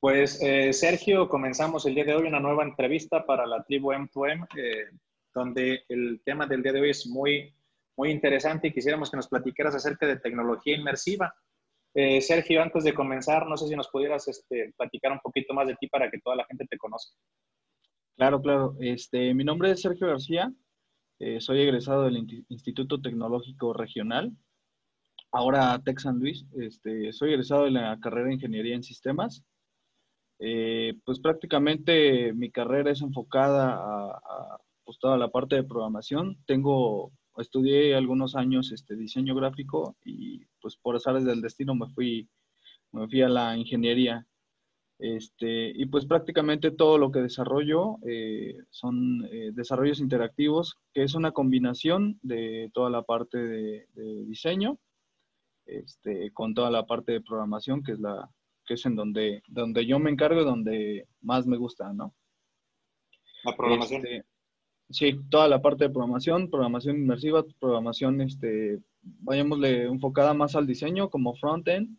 Pues eh, Sergio, comenzamos el día de hoy una nueva entrevista para la tribu M2M, eh, donde el tema del día de hoy es muy, muy interesante y quisiéramos que nos platicaras acerca de tecnología inmersiva. Eh, Sergio, antes de comenzar, no sé si nos pudieras este, platicar un poquito más de ti para que toda la gente te conozca. Claro, claro. Este, mi nombre es Sergio García, soy egresado del Instituto Tecnológico Regional, ahora Tech San Luis. Este, soy egresado de la carrera de Ingeniería en Sistemas eh, pues prácticamente mi carrera es enfocada a, pues, toda la parte de programación. Tengo, estudié algunos años este, diseño gráfico y pues por azares del destino me fui, me fui a la ingeniería. Este, y pues prácticamente todo lo que desarrollo eh, son eh, desarrollos interactivos, que es una combinación de toda la parte de, de diseño este, con toda la parte de programación, que es la, que es en donde, donde yo me encargo y donde más me gusta, ¿no? La programación. Este, sí, toda la parte de programación, programación inmersiva, programación, este, vayámosle enfocada más al diseño como front-end,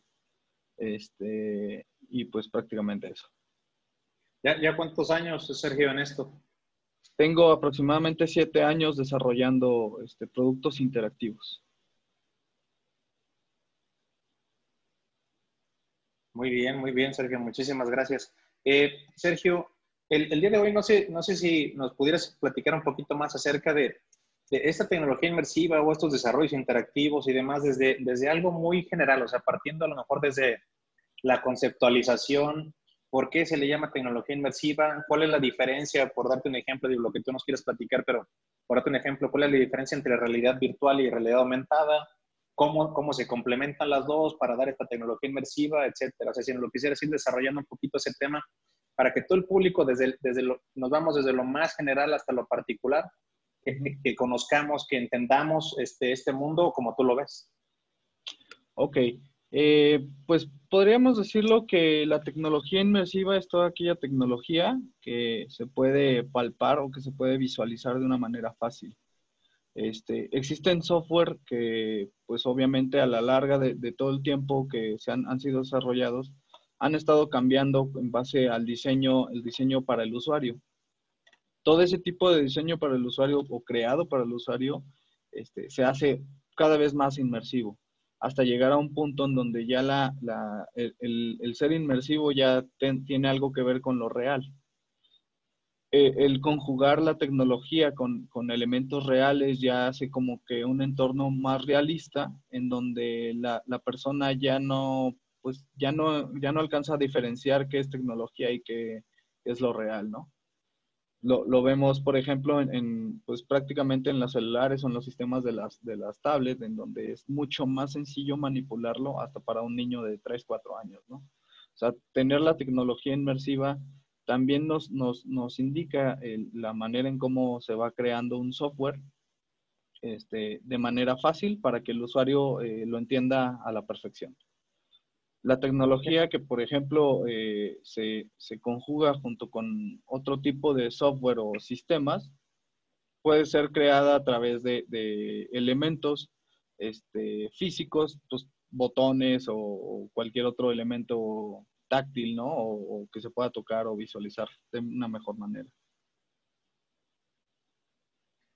este, y pues prácticamente eso. ¿Ya, ¿Ya cuántos años, Sergio, en esto? Tengo aproximadamente siete años desarrollando este, productos interactivos. Muy bien, muy bien, Sergio. Muchísimas gracias. Eh, Sergio, el, día de hoy no sé, no sé si nos pudieras platicar un poquito más acerca de, esta tecnología inmersiva o estos desarrollos interactivos y demás desde, desde algo muy general, o sea, partiendo a lo mejor desde la conceptualización, ¿por qué se le llama tecnología inmersiva? ¿Cuál es la diferencia? Por darte un ejemplo de lo que tú nos quieres platicar, pero por darte un ejemplo, ¿cuál es la diferencia entre realidad virtual y realidad aumentada? Cómo, cómo se complementan las dos para dar esta tecnología inmersiva, etcétera. O sea, si nos lo quisieras ir desarrollando un poquito ese tema para que todo el público, desde, desde lo, nos vamos desde lo más general hasta lo particular, que, conozcamos, que entendamos este, este mundo como tú lo ves. Ok, eh, pues podríamos decirlo que la tecnología inmersiva es toda aquella tecnología que se puede palpar o que se puede visualizar de una manera fácil. Este, existen software que, pues obviamente a la larga de, todo el tiempo que se han, han, sido desarrollados, han estado cambiando en base al diseño, el diseño para el usuario. Todo ese tipo de diseño para el usuario o creado para el usuario este, se hace cada vez más inmersivo, hasta llegar a un punto en donde ya la, el, el, ser inmersivo ya tiene algo que ver con lo real. Eh, el conjugar la tecnología con, con, elementos reales ya hace como que un entorno más realista en donde la, la, persona ya no, pues ya no, ya no alcanza a diferenciar qué es tecnología y qué es lo real, ¿no? Lo, lo vemos, por ejemplo, en, en, pues prácticamente en los celulares o en los sistemas de las, de las tablets, en donde es mucho más sencillo manipularlo hasta para un niño de 3, 4 años, ¿no? O sea, tener la tecnología inmersiva también nos, nos, nos indica la manera en cómo se va creando un software este, de manera fácil para que el usuario eh, lo entienda a la perfección. La tecnología que, por ejemplo, eh, se, se, conjuga junto con otro tipo de software o sistemas, puede ser creada a través de, de elementos este, físicos, pues, botones o, cualquier otro elemento táctil, ¿no? O, que se pueda tocar o visualizar de una mejor manera.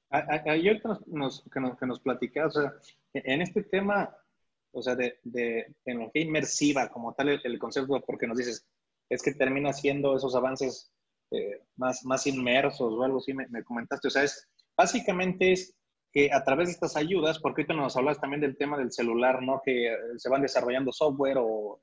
Ayer que nos, que nos, que o sea, en este tema, o sea, de, de tecnología inmersiva como tal, el, concepto, porque nos dices, es que termina siendo esos avances eh, más, más inmersos o algo así, me, me, comentaste. O sea, es, básicamente es que a través de estas ayudas, porque ahorita nos hablas también del tema del celular, ¿no? Que se van desarrollando software o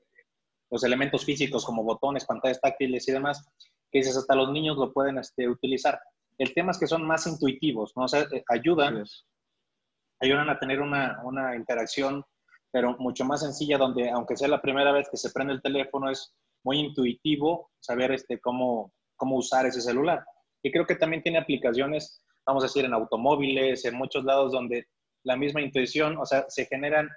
los elementos físicos como botones, pantallas táctiles y demás, que dices, hasta los niños lo pueden este, utilizar. El tema es que son más intuitivos, ¿no? O sea, eh, ayudan, ayudan a tener una, una interacción, pero mucho más sencilla, donde aunque sea la primera vez que se prende el teléfono, es muy intuitivo saber este, cómo, cómo usar ese celular. Y creo que también tiene aplicaciones, vamos a decir, en automóviles, en muchos lados donde la misma intuición, o sea, se generan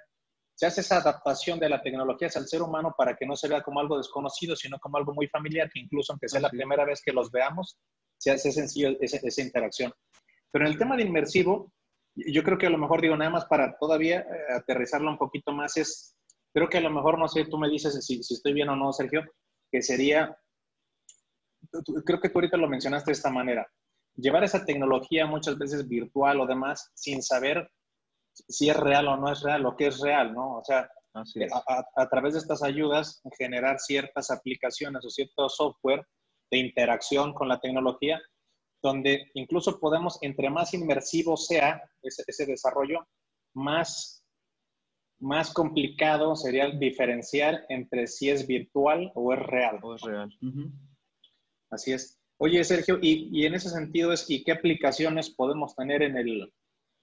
se hace esa adaptación de la tecnología hacia el ser humano para que no se vea como algo desconocido, sino como algo muy familiar, que incluso aunque sea la primera vez que los veamos, se hace sencillo esa, interacción. Pero en el tema de inmersivo, yo creo que a lo mejor digo nada más para todavía eh, aterrizarlo un poquito más, es, creo que a lo mejor, no sé, tú me dices si, si estoy bien o no, Sergio, que sería, creo que tú ahorita lo mencionaste de esta manera, llevar esa tecnología muchas veces virtual o demás sin saber si es real o no es real, o qué es real, ¿no? O sea, a, través de estas ayudas, generar ciertas aplicaciones o cierto software de interacción con la tecnología, donde incluso podemos, entre más inmersivo sea ese, desarrollo, más, más complicado sería diferenciar entre si es virtual o es real. O es real. Así es. Oye, Sergio, y, y, en ese sentido es, ¿y qué aplicaciones podemos tener en el,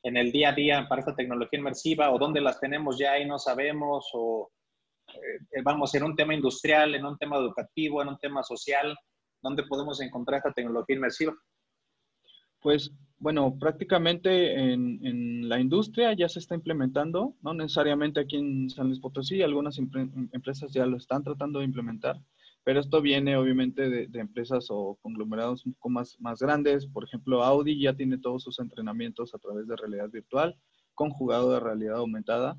en el día a día para esta tecnología inmersiva o dónde las tenemos ya y no sabemos o eh, vamos en un tema industrial, en un tema educativo, en un tema social, ¿dónde podemos encontrar esta tecnología inmersiva? Pues bueno, prácticamente en, en, la industria ya se está implementando, no necesariamente aquí en San Luis Potosí, algunas empresas ya lo están tratando de implementar, pero esto viene obviamente de, empresas o conglomerados un poco más, más grandes. Por ejemplo, Audi ya tiene todos sus entrenamientos a través de realidad virtual, conjugado de realidad aumentada,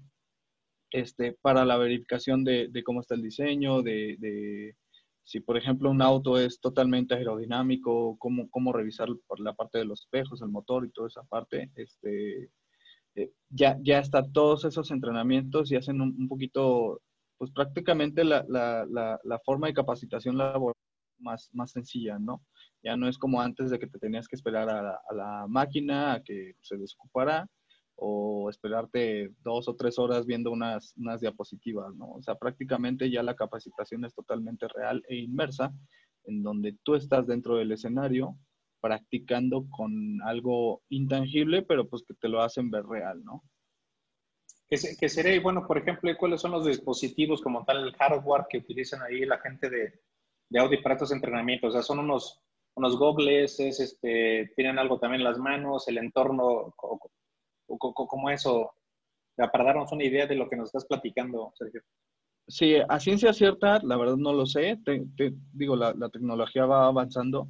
este, para la verificación de, cómo está el diseño, de, si por ejemplo un auto es totalmente aerodinámico, cómo, cómo revisar por la parte de los espejos, el motor y toda esa parte. Este, eh, ya, ya está todos esos entrenamientos y hacen un poquito pues prácticamente la, la, la, forma de capacitación laboral más, más sencilla, ¿no? Ya no es como antes de que te tenías que esperar a la, máquina a que se desocupara o esperarte dos o tres horas viendo unas, unas diapositivas, ¿no? O sea, prácticamente ya la capacitación es totalmente real e inmersa, en donde tú estás dentro del escenario practicando con algo intangible, pero pues que te lo hacen ver real, ¿no? Que, sería, bueno, por ejemplo, cuáles son los dispositivos como tal, el hardware que utilizan ahí la gente de, de Audi para estos entrenamientos. O sea, son unos, unos gogles, este, tienen algo también en las manos, el entorno, como eso, para darnos una idea de lo que nos estás platicando, Sergio. Sí, a ciencia cierta, la verdad no lo sé. Te, digo, la, la, tecnología va avanzando.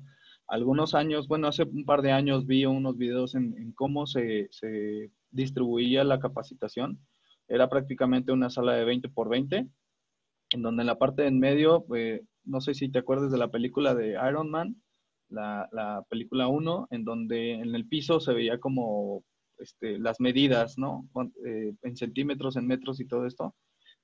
Algunos años, bueno, hace un par de años vi unos videos en, en cómo se, se, distribuía la capacitación era prácticamente una sala de 20 por 20, en donde en la parte de en medio, eh, no sé si te acuerdas de la película de Iron Man, la, la película 1, en donde en el piso se veía como este, las medidas, ¿no? Eh, en centímetros, en metros y todo esto.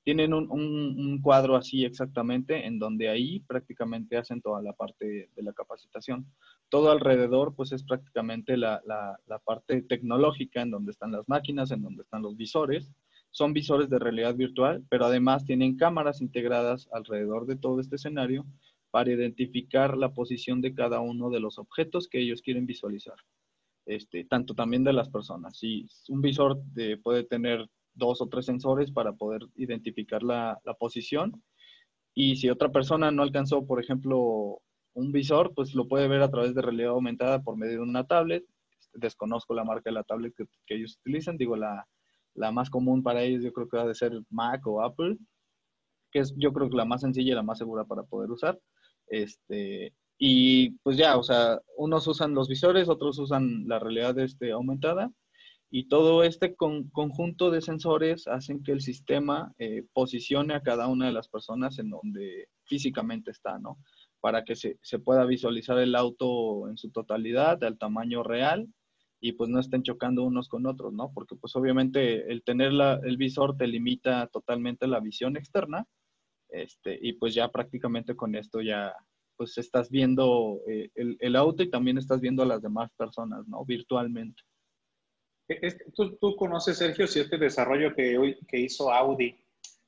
Tienen un, cuadro así exactamente, en donde ahí prácticamente hacen toda la parte de la capacitación. Todo alrededor, pues es prácticamente la, la parte tecnológica, en donde están las máquinas, en donde están los visores, son visores de realidad virtual, pero además tienen cámaras integradas alrededor de todo este escenario para identificar la posición de cada uno de los objetos que ellos quieren visualizar. Este, tanto también de las personas. Si un visor puede tener dos o tres sensores para poder identificar la, la, posición. Y si otra persona no alcanzó, por ejemplo, un visor, pues lo puede ver a través de realidad aumentada por medio de una tablet. Desconozco la marca de la tablet que, que ellos utilizan, digo la, la más común para ellos yo creo que va a ser Mac o Apple, que es yo creo que la más sencilla y la más segura para poder usar. Este, y pues ya, o sea, unos usan los visores, otros usan la realidad este, aumentada y todo este conjunto de sensores hacen que el sistema eh, posicione a cada una de las personas en donde físicamente está, ¿no? Para que se, se pueda visualizar el auto en su totalidad, al tamaño real y pues no estén chocando unos con otros, ¿no? Porque pues obviamente el tener la, el visor te limita totalmente la visión externa, este, y pues ya prácticamente con esto ya pues estás viendo eh, el, el, auto y también estás viendo a las demás personas, ¿no? Virtualmente. ¿Tú, tú conoces, Sergio, si este desarrollo que, hoy, que hizo Audi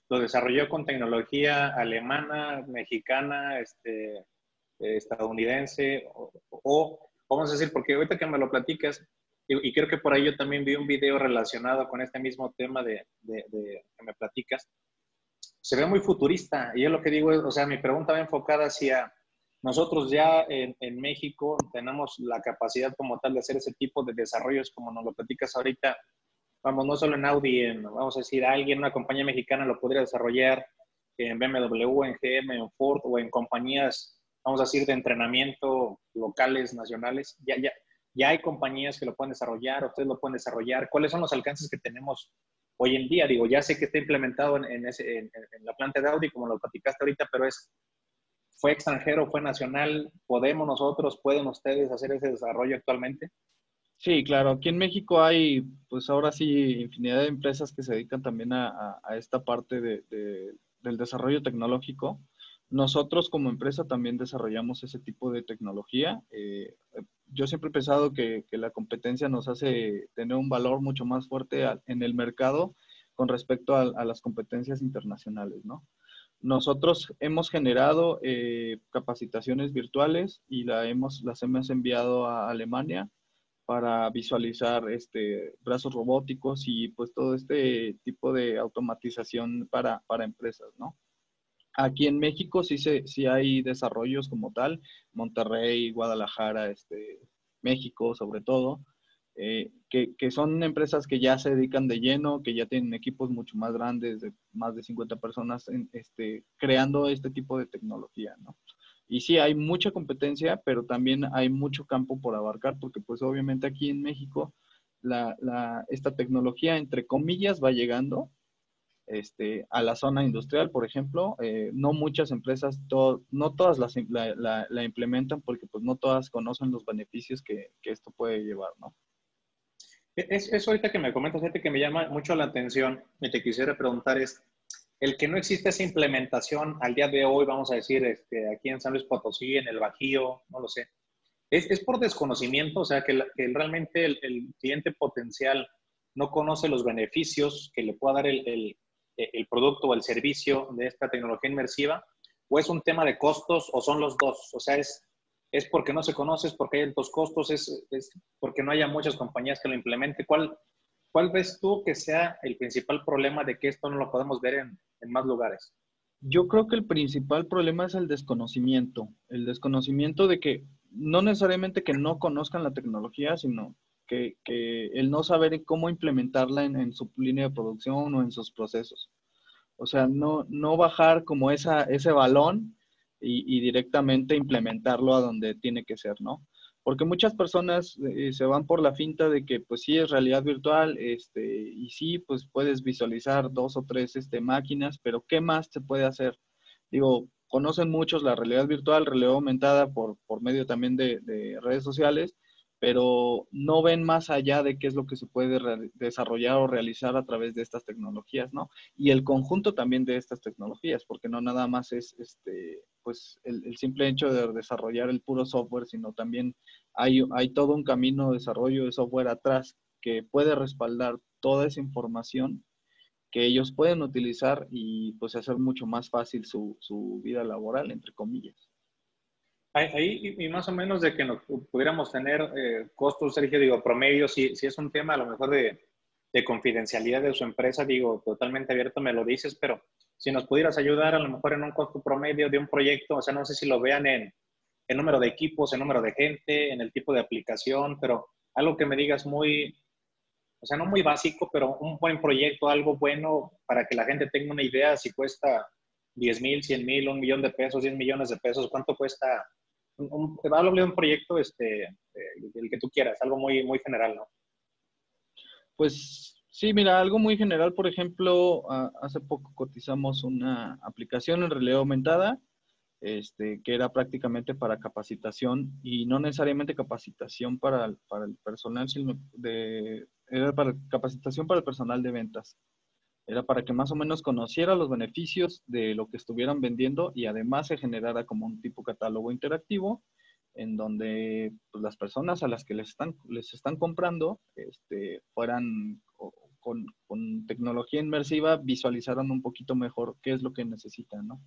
lo desarrolló con tecnología alemana, mexicana, este, estadounidense, o, o, vamos a decir, porque ahorita que me lo platicas, y, creo que por ahí yo también vi un video relacionado con este mismo tema de, que me platicas. Se ve muy futurista. Y yo lo que digo es, o sea, mi pregunta va enfocada hacia nosotros ya en, México tenemos la capacidad como tal de hacer ese tipo de desarrollos como nos lo platicas ahorita. Vamos, no solo en Audi, en, vamos a decir, alguien, una compañía mexicana lo podría desarrollar en BMW, en GM, en Ford o en compañías, vamos a decir, de entrenamiento locales, nacionales. Ya, ya, ya hay compañías que lo pueden desarrollar, ustedes lo pueden desarrollar. ¿Cuáles son los alcances que tenemos hoy en día? Digo, ya sé que está implementado en, la planta de Audi, como lo platicaste ahorita, pero es ¿Fue extranjero, fue nacional? ¿Podemos nosotros, pueden ustedes hacer ese desarrollo actualmente? Sí, claro. Aquí en México hay, pues ahora sí, infinidad de empresas que se dedican también a, esta parte de, del desarrollo tecnológico. Nosotros como empresa también desarrollamos ese tipo de tecnología. Eh, yo siempre he pensado que, que, la competencia nos hace tener un valor mucho más fuerte en el mercado con respecto a, las competencias internacionales, ¿no? Nosotros hemos generado eh, capacitaciones virtuales y la hemos, las hemos enviado a Alemania para visualizar este, brazos robóticos y pues todo este tipo de automatización para, para empresas, ¿no? Aquí en México sí, se, sí hay desarrollos como tal, Monterrey, Guadalajara, este, México sobre todo, eh, que, son empresas que ya se dedican de lleno, que ya tienen equipos mucho más grandes, de más de 50 personas, este, creando este tipo de tecnología, ¿no? Y sí, hay mucha competencia, pero también hay mucho campo por abarcar, porque pues obviamente aquí en México la, esta tecnología, entre comillas, va llegando este, a la zona industrial, por ejemplo. Eh, no muchas empresas, no todas la, la, implementan porque pues no todas conocen los beneficios que, que esto puede llevar, ¿no? Es, eso ahorita que me comentas, gente que me llama mucho la atención y te quisiera preguntar es, el que no existe esa implementación al día de hoy, vamos a decir, este, aquí en San Luis Potosí, en el Bajío, no lo sé, es, es por desconocimiento, o sea, que, realmente el, cliente potencial no conoce los beneficios que le pueda dar el, el, el producto o el servicio de esta tecnología inmersiva, o es un tema de costos, o son los dos, o sea, es es porque no se conoce, es porque hay altos costos, es, porque no haya muchas compañías que lo implementen. ¿Cuál, ¿Cuál ves tú que sea el principal problema de que esto no lo podemos ver en, más lugares? Yo creo que el principal problema es el desconocimiento, el desconocimiento de que no necesariamente que no conozcan la tecnología, sino que, el no saber cómo implementarla en, su línea de producción o en sus procesos. O sea, no, no bajar como esa, ese balón y, directamente implementarlo a donde tiene que ser, ¿no? Porque muchas personas eh, se van por la finta de que pues sí es realidad virtual, este, y sí, pues puedes visualizar dos o tres este, máquinas, pero ¿qué más se puede hacer? Digo, conocen muchos la realidad virtual, realidad aumentada por, por medio también de, de redes sociales, pero no ven más allá de qué es lo que se puede desarrollar o realizar a través de estas tecnologías, ¿no? Y el conjunto también de estas tecnologías, porque no nada más es este, pues el, simple hecho de desarrollar el puro software, sino también hay, hay todo un camino de desarrollo de software atrás que puede respaldar toda esa información que ellos pueden utilizar y pues hacer mucho más fácil su, su vida laboral, entre comillas. Ahí, y más o menos de que nos pudiéramos tener eh, costos, Sergio, digo, promedio, si, si es un tema a lo mejor de, de, confidencialidad de su empresa, digo, totalmente abierto me lo dices, pero si nos pudieras ayudar a lo mejor en un costo promedio de un proyecto, o sea, no sé si lo vean en el número de equipos, el número de gente, en el tipo de aplicación, pero algo que me digas muy, o sea, no muy básico, pero un buen proyecto, algo bueno para que la gente tenga una idea si cuesta 10 mil, 100 mil, un millón de pesos, 10 millones de pesos, cuánto cuesta un, un, de un proyecto, este, eh, el que tú quieras, algo muy, muy general, ¿no? Pues sí, mira, algo muy general, por ejemplo, hace poco cotizamos una aplicación en realidad aumentada, este, que era prácticamente para capacitación y no necesariamente capacitación para, para el personal, sino de, era para capacitación para el personal de ventas. Era para que más o menos conociera los beneficios de lo que estuvieran vendiendo y además se generara como un tipo catálogo interactivo en donde pues, las personas a las que les están, les están comprando este, fueran con, tecnología inmersiva, visualizaran un poquito mejor qué es lo que necesitan, ¿no?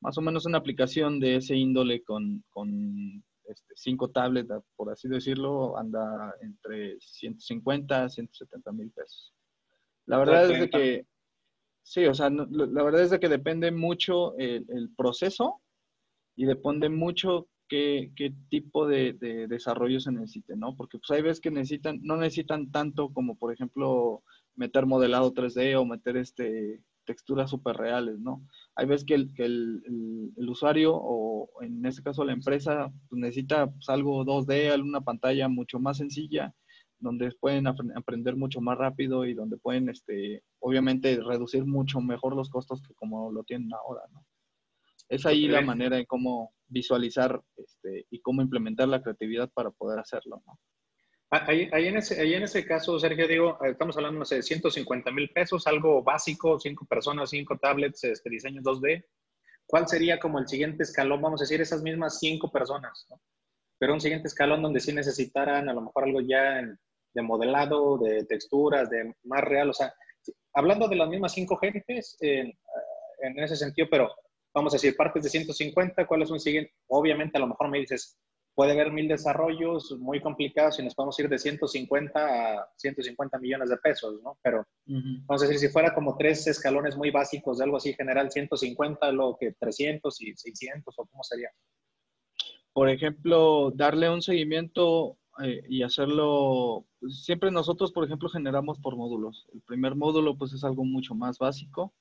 Más o menos una aplicación de ese índole con, con este, cinco tablets, por así decirlo, anda entre 150 a 170 mil pesos. La verdad es de que, sí, o sea, la verdad es de que depende mucho el, proceso y depende mucho qué, qué tipo de, desarrollo se necesite, ¿no? Porque pues hay veces que necesitan, no necesitan tanto como, por ejemplo, meter modelado 3D o meter este texturas súper reales, ¿no? Hay veces que, el, que el, el, usuario o en este caso la empresa pues, necesita pues, algo 2D, una pantalla mucho más sencilla donde pueden aprender mucho más rápido y donde pueden, este, obviamente, reducir mucho mejor los costos que como lo tienen ahora, ¿no? Es ahí la manera de cómo visualizar este, y cómo implementar la creatividad para poder hacerlo, ¿no? Ah, ahí, en ese, ahí en ese caso, Sergio, digo, eh, estamos hablando de 150 mil pesos, algo básico, cinco personas, cinco tablets, este diseño 2D. ¿Cuál sería como el siguiente escalón? Vamos a decir, esas mismas cinco personas, ¿no? Pero un siguiente escalón donde sí necesitaran a lo mejor algo ya de modelado, de texturas, de más real, o sea, hablando de las mismas cinco gentes, en ese sentido, pero vamos a decir, partes de 150, ¿cuál es un siguiente? Obviamente, a lo mejor me dices, puede haber mil desarrollos muy complicados y nos podemos ir de 150 a 150 millones de pesos, ¿no? Pero vamos a decir, si fuera como tres escalones muy básicos de algo así general, 150, lo que 300 y 600, ¿o cómo sería? Por ejemplo, darle un seguimiento eh, y hacerlo, pues, siempre nosotros, por ejemplo, generamos por módulos. El primer módulo, pues, es algo mucho más básico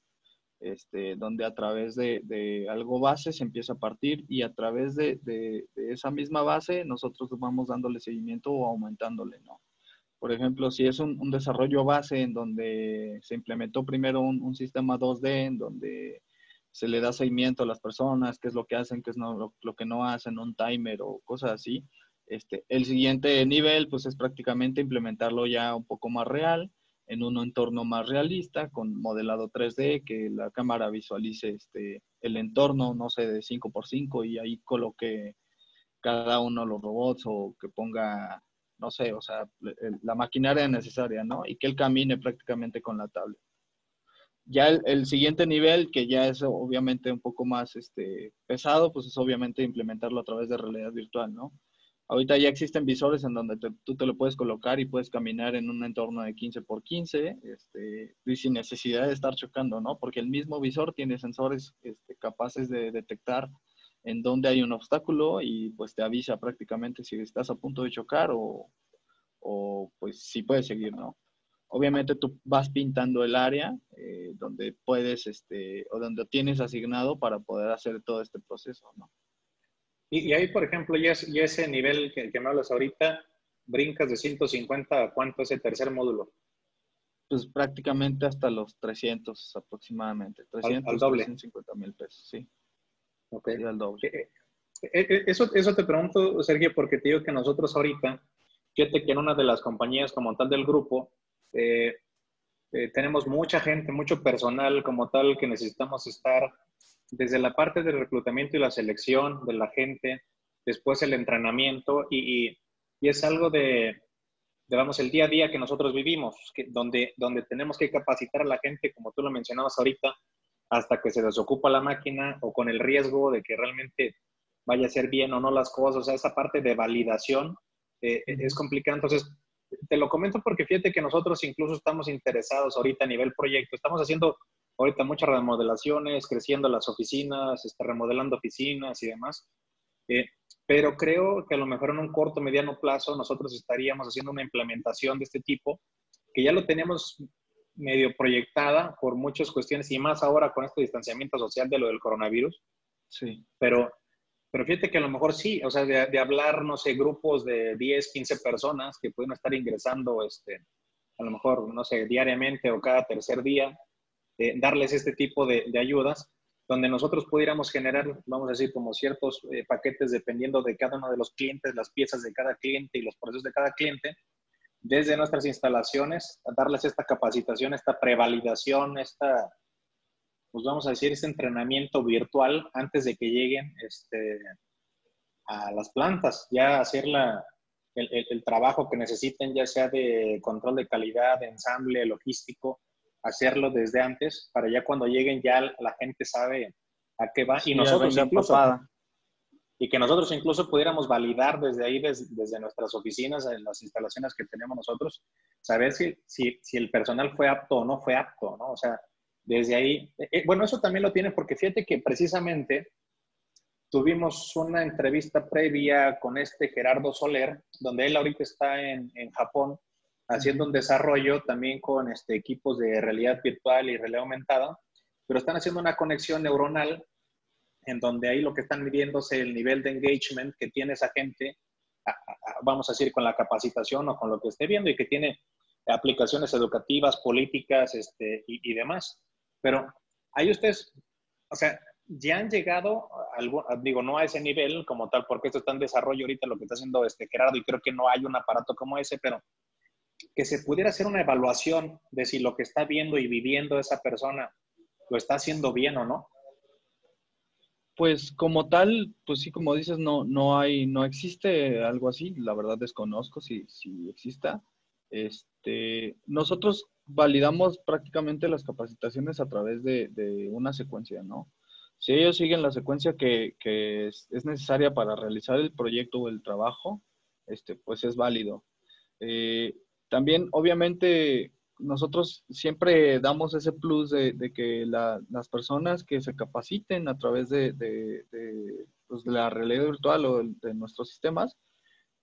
este, donde a través de, algo base se empieza a partir y a través de, esa misma base nosotros vamos dándole seguimiento o aumentándole, ¿no? Por ejemplo, si es un, desarrollo base en donde se implementó primero un, sistema 2D, en donde se le da seguimiento a las personas, qué es lo que hacen, qué es lo, que no hacen, un timer o cosas así. Este, el siguiente nivel, pues es prácticamente implementarlo ya un poco más real, en un entorno más realista, con modelado 3D, que la cámara visualice este, el entorno, no sé, de 5x5 y ahí coloque cada uno los robots o que ponga, no sé, o sea, la maquinaria necesaria, ¿no? Y que él camine prácticamente con la tablet. Ya el, siguiente nivel, que ya es obviamente un poco más este, pesado, pues es obviamente implementarlo a través de realidad virtual, ¿no? Ahorita ya existen visores en donde tú te lo puedes colocar y puedes caminar en un entorno de 15 por 15 este, sin necesidad de estar chocando, ¿no? Porque el mismo visor tiene sensores este, capaces de detectar en dónde hay un obstáculo y pues te avisa prácticamente si estás a punto de chocar o, o pues si puedes seguir, ¿no? Obviamente tú vas pintando el área eh, donde puedes, este, o donde tienes asignado para poder hacer todo este proceso, ¿no? Y, ahí, por ejemplo, ya, ese nivel que, me hablas ahorita, brincas de 150 a cuánto ese tercer módulo. Pues prácticamente hasta los 300 aproximadamente. 300, al, doble. 350 mil pesos, sí. Ok. al doble. Eh, eh, eso, eso te pregunto, Sergio, porque te digo que nosotros ahorita, fíjate que en una de las compañías como tal del grupo, tenemos mucha gente, mucho personal como tal que necesitamos estar desde la parte del reclutamiento y la selección de la gente, después el entrenamiento y, es algo de, digamos, el día a día que nosotros vivimos, que, donde, donde tenemos que capacitar a la gente, como tú lo mencionabas ahorita, hasta que se desocupa la máquina o con el riesgo de que realmente vaya a ser bien o no las cosas, o sea, esa parte de validación eh, es complicada. Entonces, te lo comento porque fíjate que nosotros incluso estamos interesados ahorita a nivel proyecto, estamos haciendo ahorita muchas remodelaciones, creciendo las oficinas, está remodelando oficinas y demás. Eh, pero creo que a lo mejor en un corto, mediano plazo nosotros estaríamos haciendo una implementación de este tipo, que ya lo tenemos medio proyectada por muchas cuestiones y más ahora con este distanciamiento social de lo del coronavirus. Sí. Pero, pero fíjate que a lo mejor sí, o sea, de, de hablar, no sé, grupos de 10, 15 personas que pueden estar ingresando, este, a lo mejor, no sé, diariamente o cada tercer día, eh, darles este tipo de, ayudas, donde nosotros pudiéramos generar, vamos a decir, como ciertos eh, paquetes dependiendo de cada uno de los clientes, las piezas de cada cliente y los procesos de cada cliente, desde nuestras instalaciones, darles esta capacitación, esta prevalidación, esta, pues vamos a decir, este entrenamiento virtual antes de que lleguen este, a las plantas, ya hacer la, el, el, trabajo que necesiten, ya sea de control de calidad, de ensamble, logístico, hacerlo desde antes para ya cuando lleguen ya la gente sabe a qué va. Y nosotros incluso y que nosotros incluso pudiéramos validar desde ahí desde, nuestras oficinas en las instalaciones que tenemos nosotros saber si, si, si, el personal fue apto o no fue apto no o sea desde ahí eh, eh, bueno eso también lo tiene porque fíjate que precisamente tuvimos una entrevista previa con este Gerardo Soler donde él ahorita está en, en Japón haciendo un desarrollo también con este, equipos de realidad virtual y realidad aumentada, pero están haciendo una conexión neuronal en donde ahí lo que están midiendo es el nivel de engagement que tiene esa gente, vamos a decir, con la capacitación o con lo que esté viendo y que tiene aplicaciones educativas, políticas este, y, y demás. Pero ahí ustedes, o sea, ya han llegado, digo, no a ese nivel como tal, porque esto está en desarrollo ahorita, lo que está haciendo este Gerardo, y creo que no hay un aparato como ese, pero que se pudiera hacer una evaluación de si lo que está viendo y viviendo esa persona lo está haciendo bien o no. Pues como tal, pues sí, como dices, no, no hay, no existe algo así. La verdad desconozco si, si exista. Este, nosotros validamos prácticamente las capacitaciones a través de, una secuencia, ¿no? Si ellos siguen la secuencia que, es, necesaria para realizar el proyecto o el trabajo, este, pues es válido. Eh, también, obviamente, nosotros siempre damos ese plus de, que las personas que se capaciten a través de, pues, la realidad virtual o de nuestros sistemas,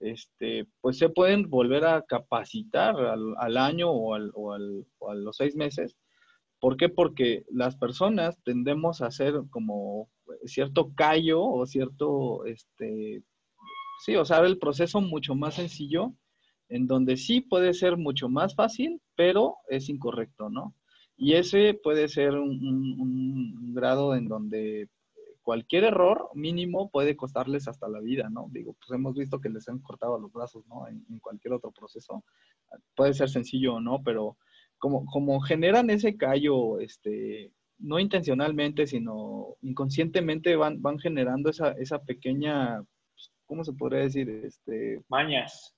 este, pues se pueden volver a capacitar al, año o, o, a los seis meses. ¿Por qué? Porque las personas tendemos a hacer como cierto callo o cierto, este, sí, o sea, el proceso mucho más sencillo en donde sí puede ser mucho más fácil, pero es incorrecto, ¿no? Y ese puede ser un, grado en donde cualquier error mínimo puede costarles hasta la vida, ¿no? Digo, pues hemos visto que les han cortado los brazos, ¿no? En, cualquier otro proceso. Puede ser sencillo o no, pero como, como generan ese callo, este, no intencionalmente, sino inconscientemente van, van generando esa, esa pequeña, ¿cómo se podría decir? Este, Mañas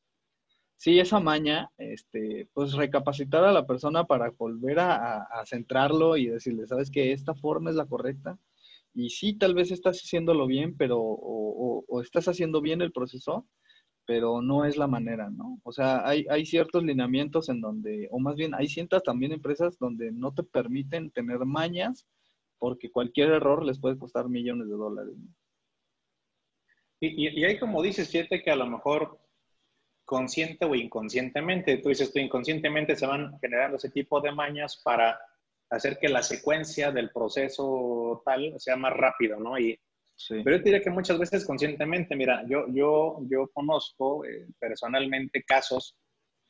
sí, esa maña, este, pues recapacitar a la persona para volver a, centrarlo y decirle, sabes que esta forma es la correcta. Y sí, tal vez estás haciéndolo bien, pero, o, estás haciendo bien el proceso, pero no es la manera, ¿no? O sea, hay, ciertos lineamientos en donde, o más bien, hay ciertas también empresas donde no te permiten tener mañas porque cualquier error les puede costar millones de dólares. Y, y, y, hay como dices, fíjate que a lo mejor consciente o inconscientemente. Tú dices, tú inconscientemente se van generando ese tipo de mañas para hacer que la secuencia del proceso tal sea más rápido, ¿no? Y, Pero yo diría que muchas veces conscientemente, mira, yo, yo, yo conozco eh, personalmente casos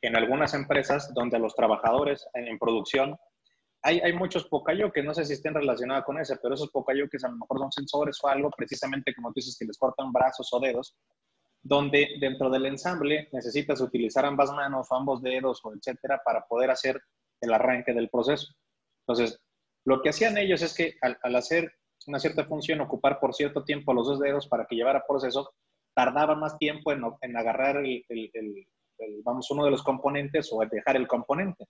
en algunas empresas donde los trabajadores en, producción, hay, hay muchos que no sé si estén relacionados con ese, pero esos que a lo mejor son sensores o algo, precisamente como tú dices, que les cortan brazos o dedos, donde dentro del ensamble necesitas utilizar ambas manos o ambos dedos o etcétera para poder hacer el arranque del proceso. Entonces, lo que hacían ellos es que al, hacer una cierta función, ocupar por cierto tiempo los dos dedos para que llevara proceso, tardaba más tiempo en, agarrar el, vamos, uno de los componentes o dejar el componente.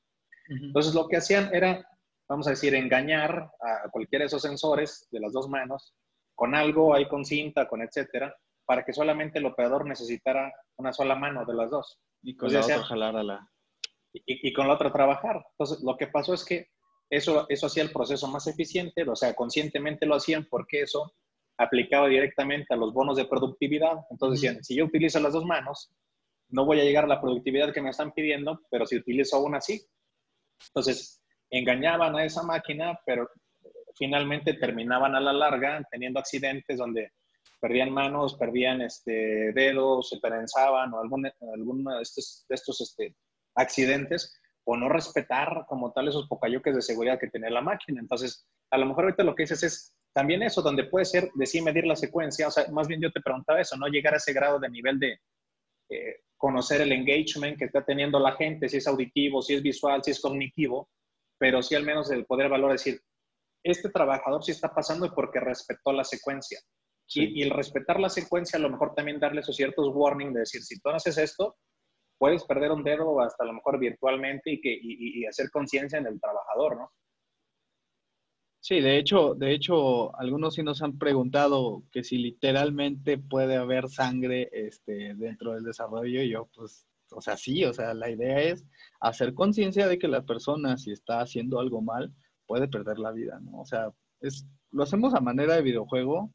Entonces, lo que hacían era, vamos a decir, engañar a cualquiera de esos sensores de las dos manos con algo ahí con cinta, con etcétera, para que solamente el operador necesitara una sola mano de las dos. Y con la otra jalar a la... Y, con la otra trabajar. Entonces, lo que pasó es que eso, eso hacía el proceso más eficiente, o sea, conscientemente lo hacían porque eso aplicaba directamente a los bonos de productividad. Entonces decían, si yo utilizo las dos manos, no voy a llegar a la productividad que me están pidiendo, pero si utilizo una, sí. Entonces, engañaban a esa máquina, pero finalmente terminaban a la larga teniendo accidentes donde perdían manos, perdían este, dedos, se prensaban o algún, alguno de estos, de estos este, accidentes o no respetar como tal esos pocayoques de seguridad que tenía la máquina. Entonces, a lo mejor ahorita lo que dices es también eso, donde puede ser de sí medir la secuencia, o sea, más bien yo te preguntaba eso, no llegar a ese grado de nivel de eh, conocer el engagement que está teniendo la gente, si es auditivo, si es visual, si es cognitivo, pero sí al menos el poder valor decir, este trabajador sí está pasando porque respetó la secuencia. Y, el respetar la secuencia, a lo mejor también darle esos ciertos warnings de decir, si tú no haces esto, puedes perder un dedo hasta a lo mejor virtualmente y, que, y, hacer conciencia en el trabajador, ¿no? Sí, de hecho, de hecho, algunos sí nos han preguntado que si literalmente puede haber sangre este, dentro del desarrollo. Y yo, pues, o sea, sí, o sea, la idea es hacer conciencia de que la persona, si está haciendo algo mal, puede perder la vida, ¿no? O sea, es, lo hacemos a manera de videojuego,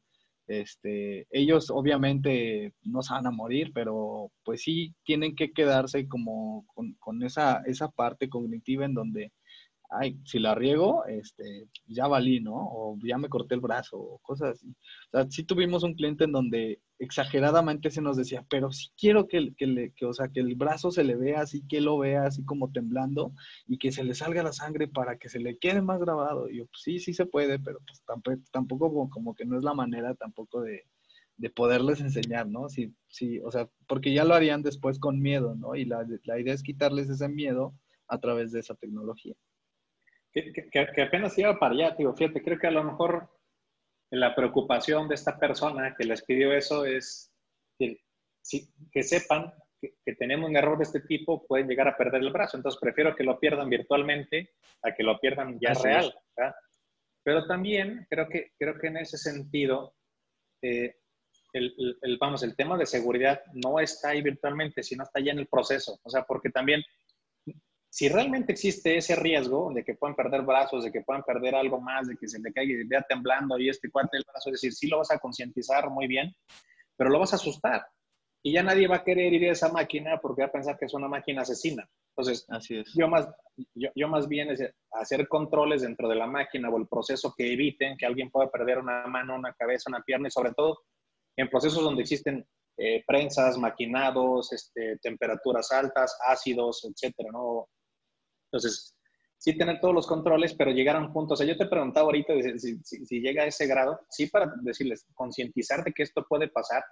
este, ellos obviamente no se van a morir, pero pues sí tienen que quedarse como con, esa, esa parte cognitiva en donde ay, si la riego, este, ya valí, ¿no? O ya me corté el brazo, o cosas así. O sea, sí tuvimos un cliente en donde exageradamente se nos decía, pero sí quiero que, que, que, o sea, que el brazo se le vea así, que lo vea así como temblando y que se le salga la sangre para que se le quede más grabado. Y yo, pues sí, sí se puede, pero pues tampoco, tampoco como que no es la manera tampoco de, de poderles enseñar, ¿no? Sí, sí, o sea, porque ya lo harían después con miedo, ¿no? Y la idea es quitarles ese miedo a través de esa tecnología. Que, que, apenas iba para allá, digo, fíjate, creo que a lo mejor la preocupación de esta persona que les pidió eso es que, que sepan que, tenemos un error de este tipo, pueden llegar a perder el brazo. Entonces, prefiero que lo pierdan virtualmente a que lo pierdan ya real. Pero también creo que, creo que en ese sentido, eh, el, el, vamos, el tema de seguridad no está ahí virtualmente, sino está ya en el proceso. O sea, porque también, si realmente existe ese riesgo de que puedan perder brazos, de que puedan perder algo más, de que se le caiga y vea temblando y este cuate del brazo, es decir, sí lo vas a concientizar muy bien, pero lo vas a asustar. Y ya nadie va a querer ir a esa máquina porque va a pensar que es una máquina asesina. Entonces, Así es. Yo, más, yo, yo más bien es hacer controles dentro de la máquina o el proceso que eviten que alguien pueda perder una mano, una cabeza, una pierna y sobre todo en procesos donde existen eh, prensas, maquinados, este, temperaturas altas, ácidos, etcétera, ¿no? Entonces, sí tener todos los controles, pero llegar a un punto. O sea, yo te preguntaba ahorita si, si, llega a ese grado, sí para decirles, concientizar de que esto puede pasar,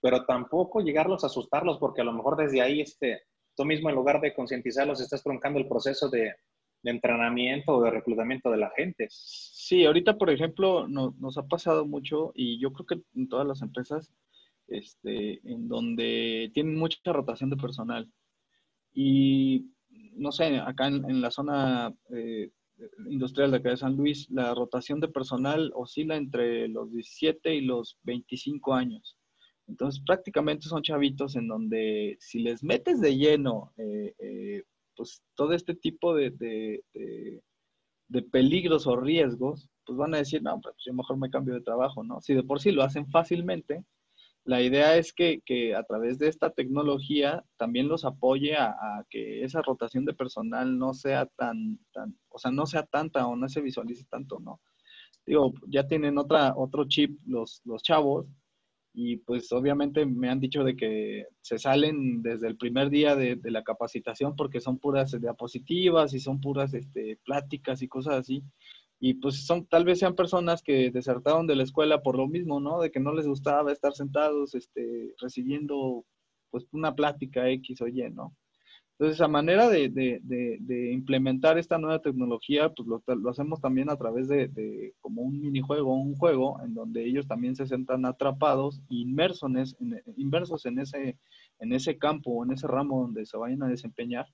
pero tampoco llegarlos a asustarlos, porque a lo mejor desde ahí, este, tú mismo en lugar de concientizarlos, estás truncando el proceso de, de entrenamiento o de reclutamiento de la gente. Sí, ahorita, por ejemplo, nos ha pasado mucho y yo creo que en todas las empresas, este, en donde tienen mucha rotación de personal. Y no sé, acá en, la zona eh, industrial de acá de San Luis, la rotación de personal oscila entre los 17 y los 25 años. Entonces, prácticamente son chavitos en donde si les metes de lleno eh, eh, pues todo este tipo de, de, peligros o riesgos, pues van a decir, no, pues yo mejor me cambio de trabajo, ¿no? Si de por sí lo hacen fácilmente, la idea es que, a través de esta tecnología también los apoye a, que esa rotación de personal no sea tan, tan, o sea, no sea tanta o no se visualice tanto, ¿no? Digo, ya tienen otra, otro chip los, los chavos, y pues obviamente me han dicho de que se salen desde el primer día de, la capacitación porque son puras diapositivas y son puras este, pláticas y cosas así. Y pues son, tal vez sean personas que desertaron de la escuela por lo mismo, ¿no? De que no les gustaba estar sentados, este, recibiendo pues una plática X o Y, ¿no? Entonces, a manera de, implementar esta nueva tecnología, pues lo, hacemos también a través de, como un minijuego, un juego, en donde ellos también se sientan atrapados, inmersos en, inversos en ese, en ese campo en ese ramo donde se vayan a desempeñar,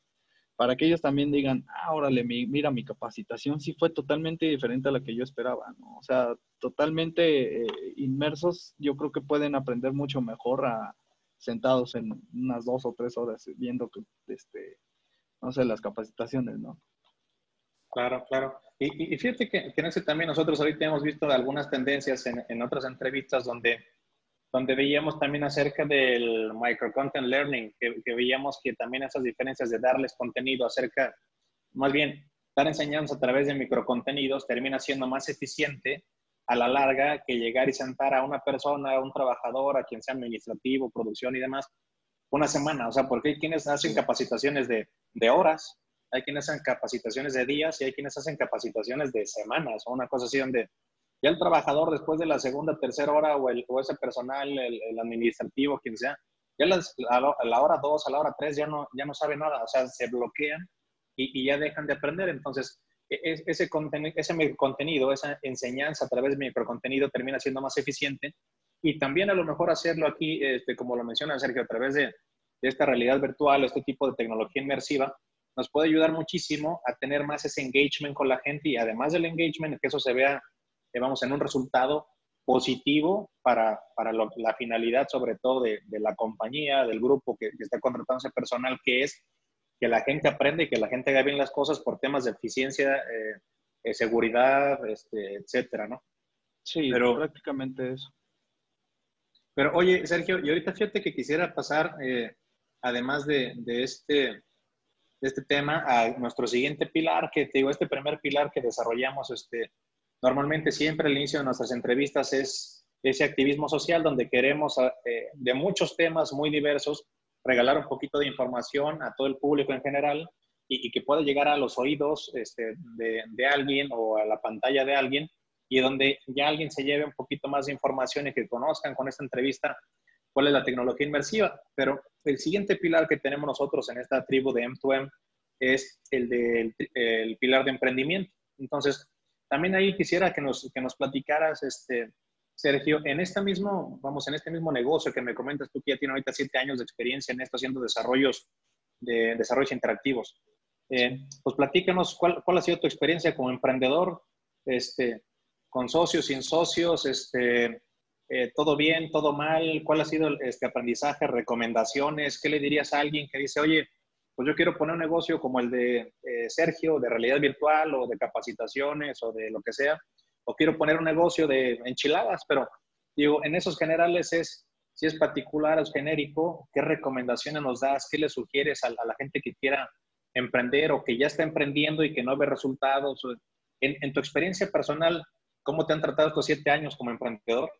para que ellos también digan, ah, órale, mira, mi capacitación sí fue totalmente diferente a la que yo esperaba, ¿no? O sea, totalmente eh, inmersos, yo creo que pueden aprender mucho mejor a sentados en unas dos o tres horas viendo que, este, no sé, las capacitaciones, ¿no? Claro, claro. Y, fíjate que, que, en ese también nosotros ahorita hemos visto algunas tendencias en, en, otras entrevistas donde, donde veíamos también acerca del micro content learning, que, que, veíamos que también esas diferencias de darles contenido acerca, más bien, dar enseñanza a través de microcontenidos termina siendo más eficiente a la larga que llegar y sentar a una persona, a un trabajador, a quien sea administrativo, producción y demás, una semana. O sea, porque hay quienes hacen capacitaciones de, de horas, hay quienes hacen capacitaciones de días y hay quienes hacen capacitaciones de semanas o una cosa así donde ya el trabajador después de la segunda, tercera hora o, el, o ese personal, el, administrativo, quien sea, ya a la hora dos, a la hora tres ya no, ya no sabe nada, o sea, se bloquean y, y ya dejan de aprender. Entonces, e-, ese, contenido, ese contenido, esa enseñanza a través de microcontenido termina siendo más eficiente y también a lo mejor hacerlo aquí, este, como lo menciona Sergio, a través de, esta realidad virtual, este tipo de tecnología inmersiva, nos puede ayudar muchísimo a tener más ese engagement con la gente y además del engagement, que eso se vea, vamos, en un resultado positivo para, para la finalidad sobre todo de, la compañía, del grupo que, que está contratando ese personal, que es que la gente aprende y que la gente haga bien las cosas por temas de eficiencia, eh, eh, seguridad, este, etcétera, ¿no? Sí, pero, prácticamente eso. Pero oye, Sergio, y ahorita fíjate que quisiera pasar, eh, además de, de, este, este tema a nuestro siguiente pilar, que te digo, este primer pilar que desarrollamos, este, normalmente siempre al inicio de nuestras entrevistas es ese activismo social donde queremos eh, de muchos temas muy diversos regalar un poquito de información a todo el público en general y, que pueda llegar a los oídos este, de, de, alguien o a la pantalla de alguien y donde ya alguien se lleve un poquito más de información y que conozcan con esta entrevista cuál es la tecnología inmersiva. Pero el siguiente pilar que tenemos nosotros en esta tribu de M2M es el del el pilar de emprendimiento. Entonces, también ahí quisiera que nos, que nos platicaras, este, Sergio, en este mismo, vamos, en este mismo negocio que me comentas tú que ya tiene ahorita siete años de experiencia en esto, haciendo desarrollos, de, desarrollos interactivos. Eh, pues platícanos cuál, cuál, ha sido tu experiencia como emprendedor, este, con socios, sin socios, este, eh, todo bien, todo mal, cuál ha sido este aprendizaje, recomendaciones, qué le dirías a alguien que dice, oye, pues yo quiero poner un negocio como el de eh, Sergio, de realidad virtual o de capacitaciones o de lo que sea, o quiero poner un negocio de enchiladas, pero digo, en esos generales es, si es particular o genérico, ¿qué recomendaciones nos das? ¿Qué le sugieres a, la gente que quiera emprender o que ya está emprendiendo y que no ve resultados? En, en tu experiencia personal, ¿cómo te han tratado estos siete años como emprendedor?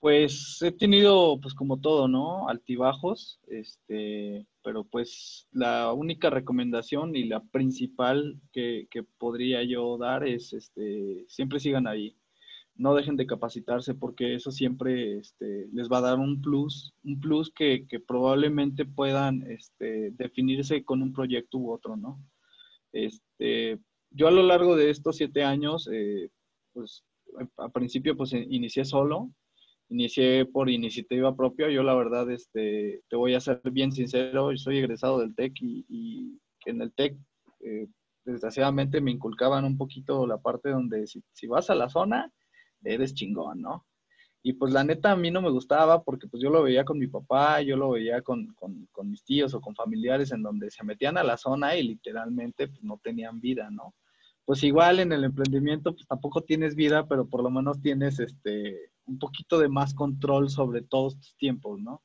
Pues he tenido, pues como todo, ¿no? Altibajos, este, pero pues la única recomendación y la principal que, podría yo dar es, este, siempre sigan ahí, no dejen de capacitarse porque eso siempre este, les va a dar un plus, un plus que, probablemente puedan este, definirse con un proyecto u otro, ¿no? Este, yo a lo largo de estos siete años, eh, pues a principio pues inicié solo, inicié por iniciativa propia. Yo la verdad, este, te voy a ser bien sincero, soy egresado del TEC y, en el TEC, eh, desgraciadamente, me inculcaban un poquito la parte donde si, vas a la zona, eres chingón, ¿no? Y pues la neta a mí no me gustaba porque pues yo lo veía con mi papá, yo lo veía con, con, con mis tíos o con familiares en donde se metían a la zona y literalmente pues no tenían vida, ¿no? Pues igual en el emprendimiento pues tampoco tienes vida, pero por lo menos tienes este un poquito de más control sobre todos tus tiempos, ¿no?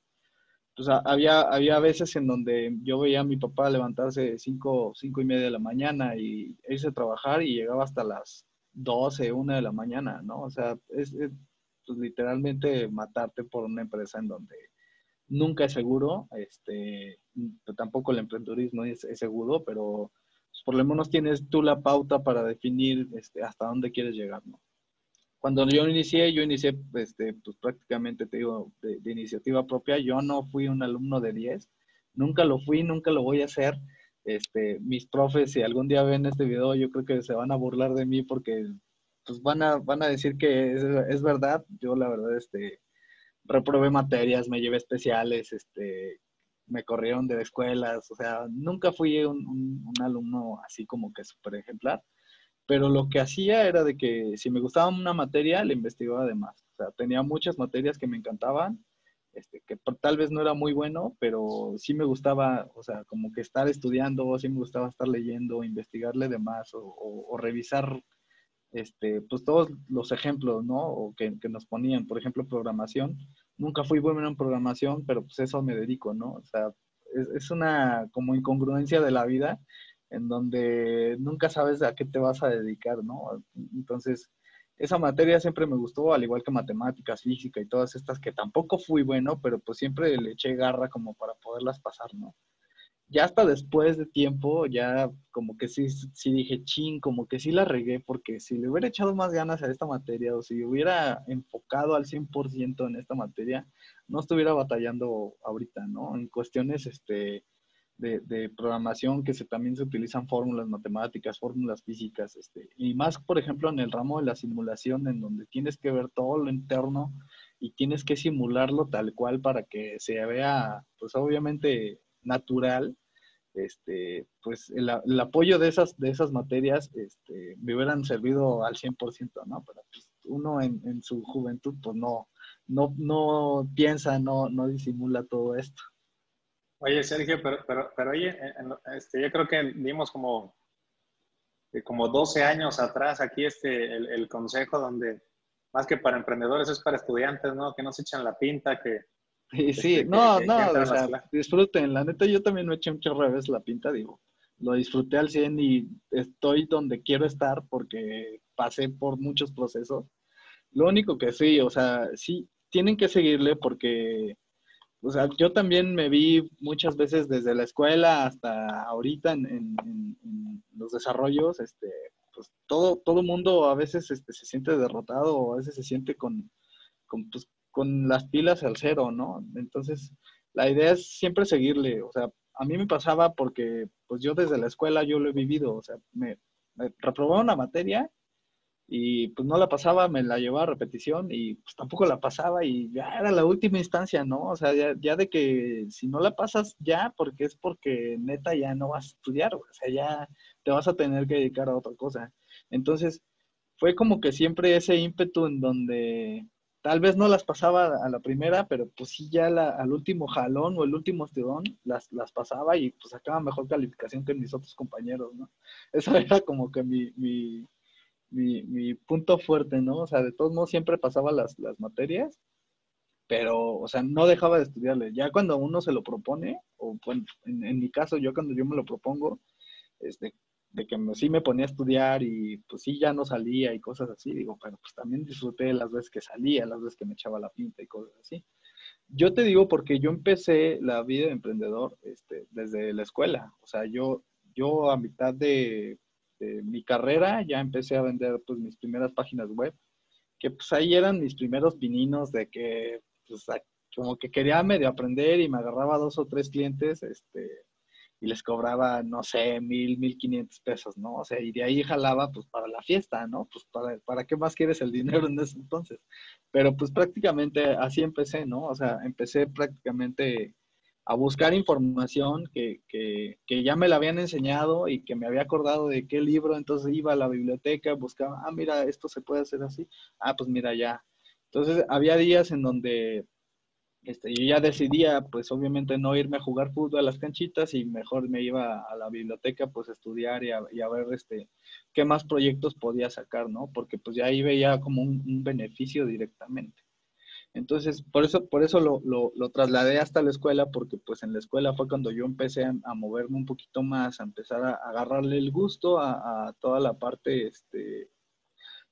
Sea, había, había veces en donde yo veía a mi papá levantarse cinco, cinco y media de la mañana y irse a trabajar y llegaba hasta las 12, una de la mañana, ¿no? O sea, es, pues, literalmente matarte por una empresa en donde nunca es seguro, este, tampoco el emprendedurismo es, seguro, pero pues, por lo menos tienes tú la pauta para definir este, hasta dónde quieres llegar, ¿no? Cuando yo inicié, yo inicié este, pues prácticamente, te digo, de, iniciativa propia. Yo no fui un alumno de 10, nunca lo fui, nunca lo voy a hacer. Este, mis profes, si algún día ven este video, yo creo que se van a burlar de mí porque pues van a, van a decir que es, verdad. Yo la verdad, este, reprobé materias, me llevé especiales, este, me corrieron de escuelas, o sea, nunca fui un, un alumno así como que súper ejemplar pero lo que hacía era de que si me gustaba una materia, le investigaba además. O sea, tenía muchas materias que me encantaban, este, que tal vez no era muy bueno, pero sí me gustaba, o sea, como que estar estudiando, sí me gustaba estar leyendo, investigarle de más o, revisar, este, pues todos los ejemplos, ¿no? O que, que, nos ponían, por ejemplo, programación. Nunca fui bueno en programación, pero pues eso me dedico, ¿no? O sea, es una como incongruencia de la vida en donde nunca sabes a qué te vas a dedicar, ¿no? Entonces, esa materia siempre me gustó, al igual que matemáticas, física y todas estas que tampoco fui bueno, pero pues siempre le eché garra como para poderlas pasar, ¿no? Ya hasta después de tiempo, ya como que sí, sí dije, ching, como que sí la regué, porque si le hubiera echado más ganas a esta materia o si hubiera enfocado al 100% en esta materia, no estuviera batallando ahorita, ¿no? En cuestiones, este, de, programación que se, también se utilizan fórmulas matemáticas, fórmulas físicas, este, y más, por ejemplo, en el ramo de la simulación, en donde tienes que ver todo lo interno y tienes que simularlo tal cual para que se vea, pues obviamente, natural. Este, pues el, apoyo de esas, de esas materias este, me hubieran servido al 100%, ¿no? Pero pues, uno en, en, su juventud, pues no, no, no piensa, no, no disimula todo esto. Oye, Sergio, pero, pero, pero oye, este, yo creo que vimos como, como 12 años atrás aquí este, el, el, consejo donde más que para emprendedores es para estudiantes, ¿no? Que no se echan la pinta, que Sí, sí, este, no, no, o sea, disfruten. La neta, yo también me eché un chorro de veces la pinta, digo, lo disfruté al 100 y estoy donde quiero estar porque pasé por muchos procesos. Lo único que sí, o sea, sí, tienen que seguirle porque, o sea, yo también me vi muchas veces desde la escuela hasta ahorita en, los desarrollos, este, pues todo, todo mundo a veces este, se siente derrotado o a veces se siente con, con, pues, con las pilas al cero, ¿no? Entonces, la idea es siempre seguirle, o sea, a mí me pasaba porque, pues yo desde la escuela yo lo he vivido, o sea, me, me reprobaba una materia y pues no la pasaba, me la llevaba a repetición y pues tampoco la pasaba y ya era la última instancia, ¿no? O sea, ya, de que si no la pasas ya, porque es porque neta ya no vas a estudiar, o sea, ya te vas a tener que dedicar a otra cosa. Entonces, fue como que siempre ese ímpetu en donde tal vez no las pasaba a la primera, pero pues sí ya al último jalón o el último estirón las, las pasaba y pues sacaba mejor calificación que mis otros compañeros, ¿no? Eso era como que mi mi, mi, punto fuerte, ¿no? O sea, de todos modos siempre pasaba las, las materias, pero, o sea, no dejaba de estudiarle. Ya cuando uno se lo propone, o bueno, en, mi caso, yo cuando yo me lo propongo, este, de que sí me ponía a estudiar y pues sí ya no salía y cosas así, digo, pero pues también disfruté las veces que salía, las veces que me echaba la pinta y cosas así. Yo te digo porque yo empecé la vida de emprendedor este, desde la escuela, o sea, yo, yo a mitad de mi carrera ya empecé a vender pues mis primeras páginas web, que pues ahí eran mis primeros pininos de que pues como que quería medio aprender y me agarraba dos o tres clientes, este, y les cobraba, no sé, mil, mil quinientos pesos, ¿no? O sea, y de ahí jalaba pues para la fiesta, ¿no? Pues para, para qué más quieres el dinero en ese entonces. Pero pues prácticamente así empecé, ¿no? O sea, empecé prácticamente a buscar información que, que, que, ya me la habían enseñado y que me había acordado de qué libro, entonces iba a la biblioteca, buscaba, ah, mira, esto se puede hacer así, ah, pues mira, ya. Entonces había días en donde este, yo ya decidía, pues obviamente no irme a jugar fútbol a las canchitas y mejor me iba a la biblioteca, pues a estudiar y a, y a ver este, qué más proyectos podía sacar, ¿no? Porque pues ya ahí veía como un beneficio directamente. Entonces, por eso, por eso lo, lo, trasladé hasta la escuela, porque pues en la escuela fue cuando yo empecé a, moverme un poquito más, a empezar a, agarrarle el gusto a, toda la parte, este,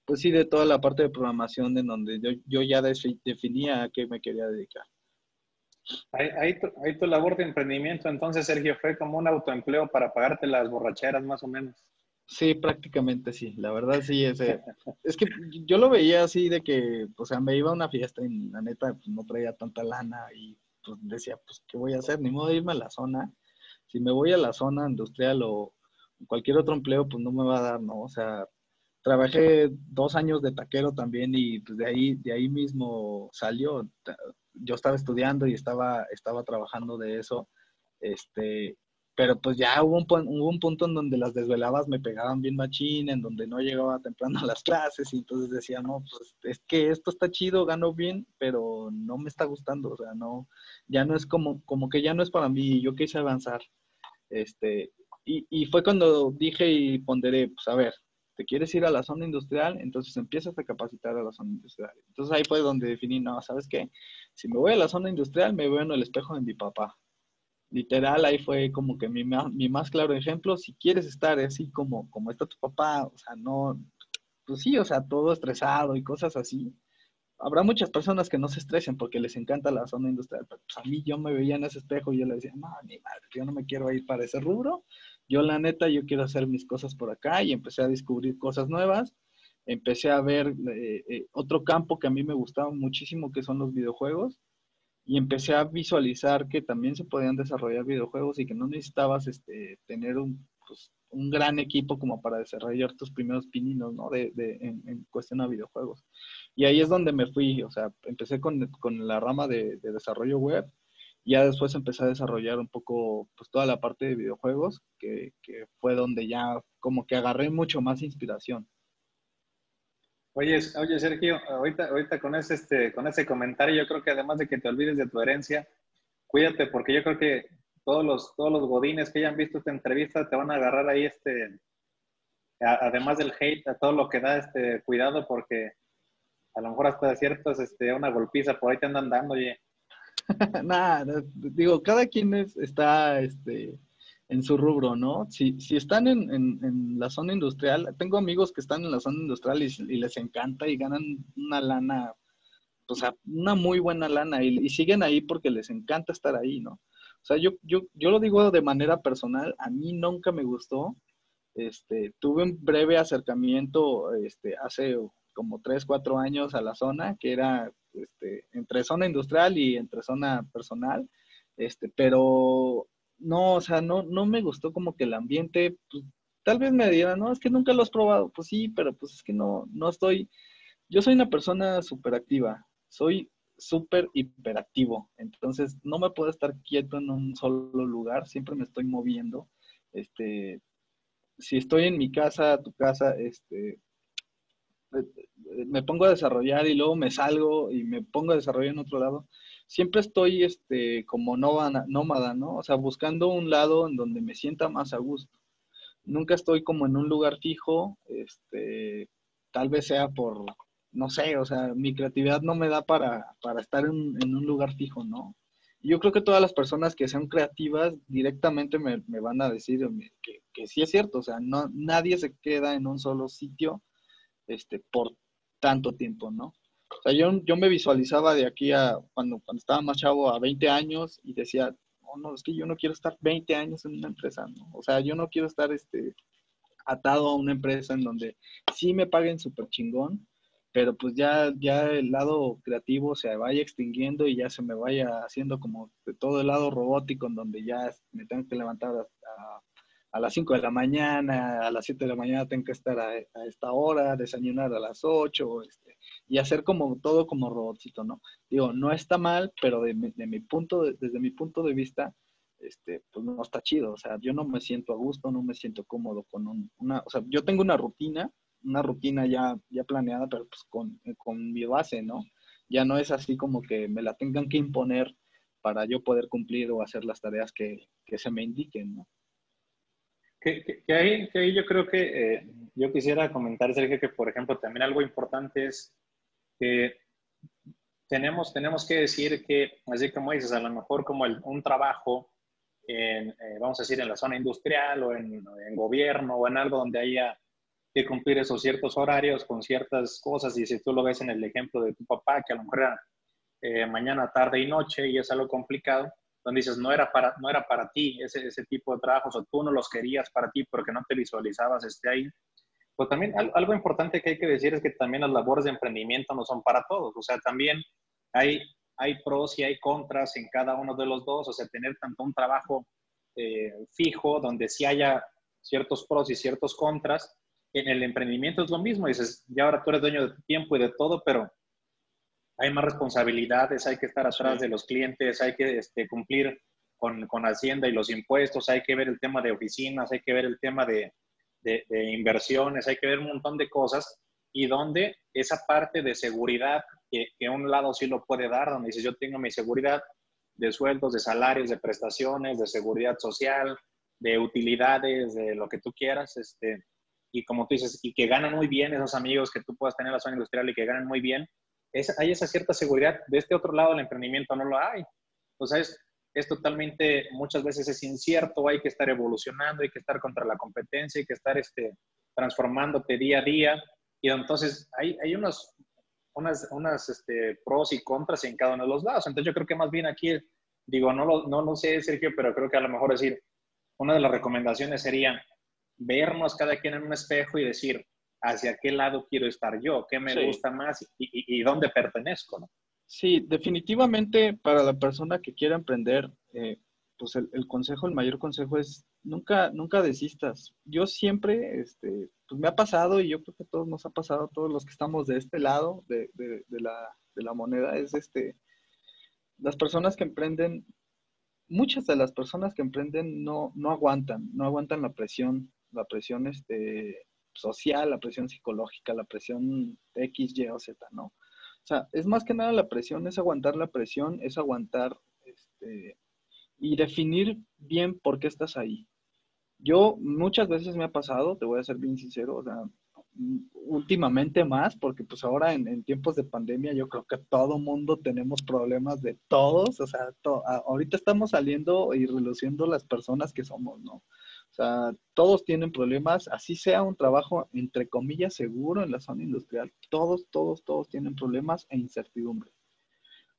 pues sí, de toda la parte de programación en donde yo, yo ya definía a qué me quería dedicar. Ahí, ahí, tu, ahí tu labor de emprendimiento, entonces, Sergio, fue como un autoempleo para pagarte las borracheras, más o menos. Sí, prácticamente sí. La verdad sí, es que yo lo veía así de que, o sea, me iba a una fiesta y la neta pues, no traía tanta lana y pues decía, pues, ¿qué voy a hacer? Ni modo de irme a la zona. Si me voy a la zona industrial o cualquier otro empleo, pues no me va a dar, ¿no? O sea, trabajé dos años de taquero también y pues de ahí, de ahí mismo salió. Yo estaba estudiando y estaba, estaba trabajando de eso. Este, pero pues ya hubo un, hubo un punto en donde las desveladas me pegaban bien machín, en donde no llegaba temprano a las clases y entonces decía, no, pues es que esto está chido, gano bien, pero no me está gustando, o sea, no, ya no es como, como que ya no es para mí, yo quise avanzar. Este, y, y fue cuando dije y ponderé, pues a ver, ¿te quieres ir a la zona industrial? Entonces empiezas a capacitar a la zona industrial. Entonces ahí fue donde definí, no, ¿sabes qué? Si me voy a la zona industrial, me veo en el espejo de mi papá literal, ahí fue como que mi, mi, más claro ejemplo, si quieres estar así como, como está tu papá, o sea, no, pues sí, o sea, todo estresado y cosas así. Habrá muchas personas que no se estresen porque les encanta la zona industrial, pero pues a mí yo me veía en ese espejo y yo le decía, no, ni madre, yo no me quiero ir para ese rubro. Yo la neta, yo quiero hacer mis cosas por acá y empecé a descubrir cosas nuevas. Empecé a ver eh, eh, otro campo que a mí me gustaba muchísimo, que son los videojuegos y empecé a visualizar que también se podían desarrollar videojuegos y que no necesitabas este, tener un, pues, un gran equipo como para desarrollar tus primeros pininos, ¿no? De, de en, cuestión a videojuegos. Y ahí es donde me fui, o sea, empecé con, con la rama de, de, desarrollo web, ya después empecé a desarrollar un poco, pues, toda la parte de videojuegos, que, que fue donde ya como que agarré mucho más inspiración. Oye, oye Sergio, ahorita, ahorita con, ese, este, con ese comentario, yo creo que además de que te olvides de tu herencia, cuídate porque yo creo que todos los, todos los godines que hayan visto esta entrevista te van a agarrar ahí, este, además del hate, a todo lo que da, este, cuidado porque a lo mejor hasta cierto este, una golpiza por ahí te andan dando, oye. Nada, digo, cada quien está este, en su rubro, ¿no? Si, si están en, la zona industrial, tengo amigos que están en la zona industrial y, les encanta y ganan una lana, o sea, una muy buena lana y, siguen ahí porque les encanta estar ahí, ¿no? O sea, yo, yo, yo lo digo de manera personal, a mí nunca me gustó, este, tuve un breve acercamiento este, hace como tres, cuatro años a la zona, que era este, entre zona industrial y entre zona personal, este, pero no, o sea, no, no me gustó como que el ambiente, pues, tal vez me diera, no, es que nunca lo has probado, pues sí, pero pues es que no, no estoy, yo soy una persona súper activa, soy súper hiperactivo, entonces no me puedo estar quieto en un solo lugar, siempre me estoy moviendo, este, si estoy en mi casa, tu casa, este, me pongo a desarrollar y luego me salgo y me pongo a desarrollar en otro lado, siempre estoy este, como nómada, ¿no? O sea, buscando un lado en donde me sienta más a gusto. Nunca estoy como en un lugar fijo, este, tal vez sea por, no sé, o sea, mi creatividad no me da para, estar en, un lugar fijo, ¿no? Yo creo que todas las personas que sean creativas directamente me, van a decir que, que, sí es cierto, o sea, no, nadie se queda en un solo sitio este, por tanto tiempo, ¿no? O sea, yo, yo me visualizaba de aquí a cuando, cuando estaba más chavo a 20 años y decía, oh, no, es que yo no quiero estar 20 años en una empresa, ¿no? O sea, yo no quiero estar este, atado a una empresa en donde sí me paguen súper chingón, pero pues ya, ya el lado creativo se vaya extinguiendo y ya se me vaya haciendo como de todo el lado robótico en donde ya me tengo que levantar a a las 5 de la mañana, a las 7 de la mañana tengo que estar a, esta hora, desayunar a las 8, este, y hacer como todo como robotcito, ¿no? Digo, no está mal, pero de, mi punto desde mi punto de vista, este, pues no está chido, o sea, yo no me siento a gusto, no me siento cómodo con una, o sea, yo tengo una rutina, una rutina ya, ya planeada, pero pues con, con mi base, ¿no? Ya no es así como que me la tengan que imponer para yo poder cumplir o hacer las tareas que, que se me indiquen, ¿no? Que, ahí, que, ahí, yo creo que eh, yo quisiera comentar, Sergio, que por ejemplo también algo importante es tenemos, tenemos que decir que, así como dices, a lo mejor como un trabajo, en, eh, vamos a decir, en la zona industrial o en, en, gobierno o en algo donde haya que cumplir esos ciertos horarios con ciertas cosas, y si tú lo ves en el ejemplo de tu papá, que a lo mejor era eh, mañana, tarde y noche y es algo complicado, donde dices, no era para, no era para ti ese, ese tipo de trabajos o tú no los querías para ti porque no te visualizabas este ahí. Pues también algo importante que hay que decir es que también las labores de emprendimiento no son para todos. O sea, también hay, hay pros y hay contras en cada uno de los dos. O sea, tener tanto un trabajo eh, fijo donde sí haya ciertos pros y ciertos contras. En el emprendimiento es lo mismo. Dices, ya ahora tú eres dueño de tu tiempo y de todo, pero hay más responsabilidades, hay que estar atrás de los clientes, hay que este, cumplir con, con, Hacienda y los impuestos, hay que ver el tema de oficinas, hay que ver el tema de, de, inversiones, hay que ver un montón de cosas y donde esa parte de seguridad que, que un lado sí lo puede dar, donde dice yo tengo mi seguridad de sueldos, de salarios, de prestaciones, de seguridad social, de utilidades, de lo que tú quieras, este, y como tú dices, y que ganan muy bien esos amigos que tú puedas tener en la zona industrial y que ganan muy bien, hay esa cierta seguridad. De este otro lado del emprendimiento no lo hay. Entonces, es, totalmente, muchas veces es incierto, hay que estar evolucionando, hay que estar contra la competencia, hay que estar este, transformándote día a día. Y entonces hay, hay unos, unas, unas este, pros y contras en cada uno de los lados. Entonces yo creo que más bien aquí, digo, no lo, no lo sé, Sergio, pero creo que a lo mejor decir, una de las recomendaciones sería vernos cada quien en un espejo y decir, hacia qué lado quiero estar yo, qué me gusta más y, dónde pertenezco, ¿no? Sí, definitivamente para la persona que quiera emprender, eh, pues el, consejo, el mayor consejo es nunca, nunca desistas. Yo siempre, este, pues me ha pasado y yo creo que a todos nos ha pasado, todos los que estamos de este lado de, la, de la moneda, es este, las personas que emprenden, muchas de las personas que emprenden no, no aguantan, no aguantan la presión, la presión este, social, la presión psicológica, la presión X, Y o Z, ¿no? O sea, es más que nada la presión, es aguantar la presión, es aguantar este, y definir bien por qué estás ahí. Yo muchas veces me ha pasado, te voy a ser bien sincero, o sea, últimamente más, porque pues ahora en, tiempos de pandemia yo creo que todo mundo tenemos problemas de todos, o sea, ahorita estamos saliendo y reluciendo las personas que somos, ¿no? O sea, todos tienen problemas, así sea un trabajo entre comillas seguro en la zona industrial, todos, todos, todos tienen problemas e incertidumbre.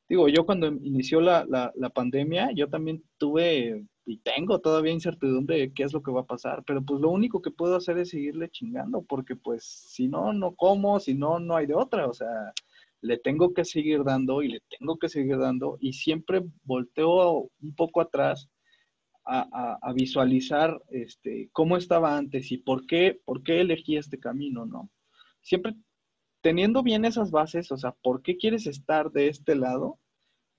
Digo, yo cuando inició la, la, la pandemia, yo también tuve y tengo todavía incertidumbre de qué es lo que va a pasar, pero pues lo único que puedo hacer es seguirle chingando, porque pues si no, no como, si no, no hay de otra, o sea, le tengo que seguir dando y le tengo que seguir dando y siempre volteo un poco atrás a, visualizar este, cómo estaba antes y por qué, por qué elegí este camino, ¿no? Siempre teniendo bien esas bases, o sea, ¿por qué quieres estar de este lado?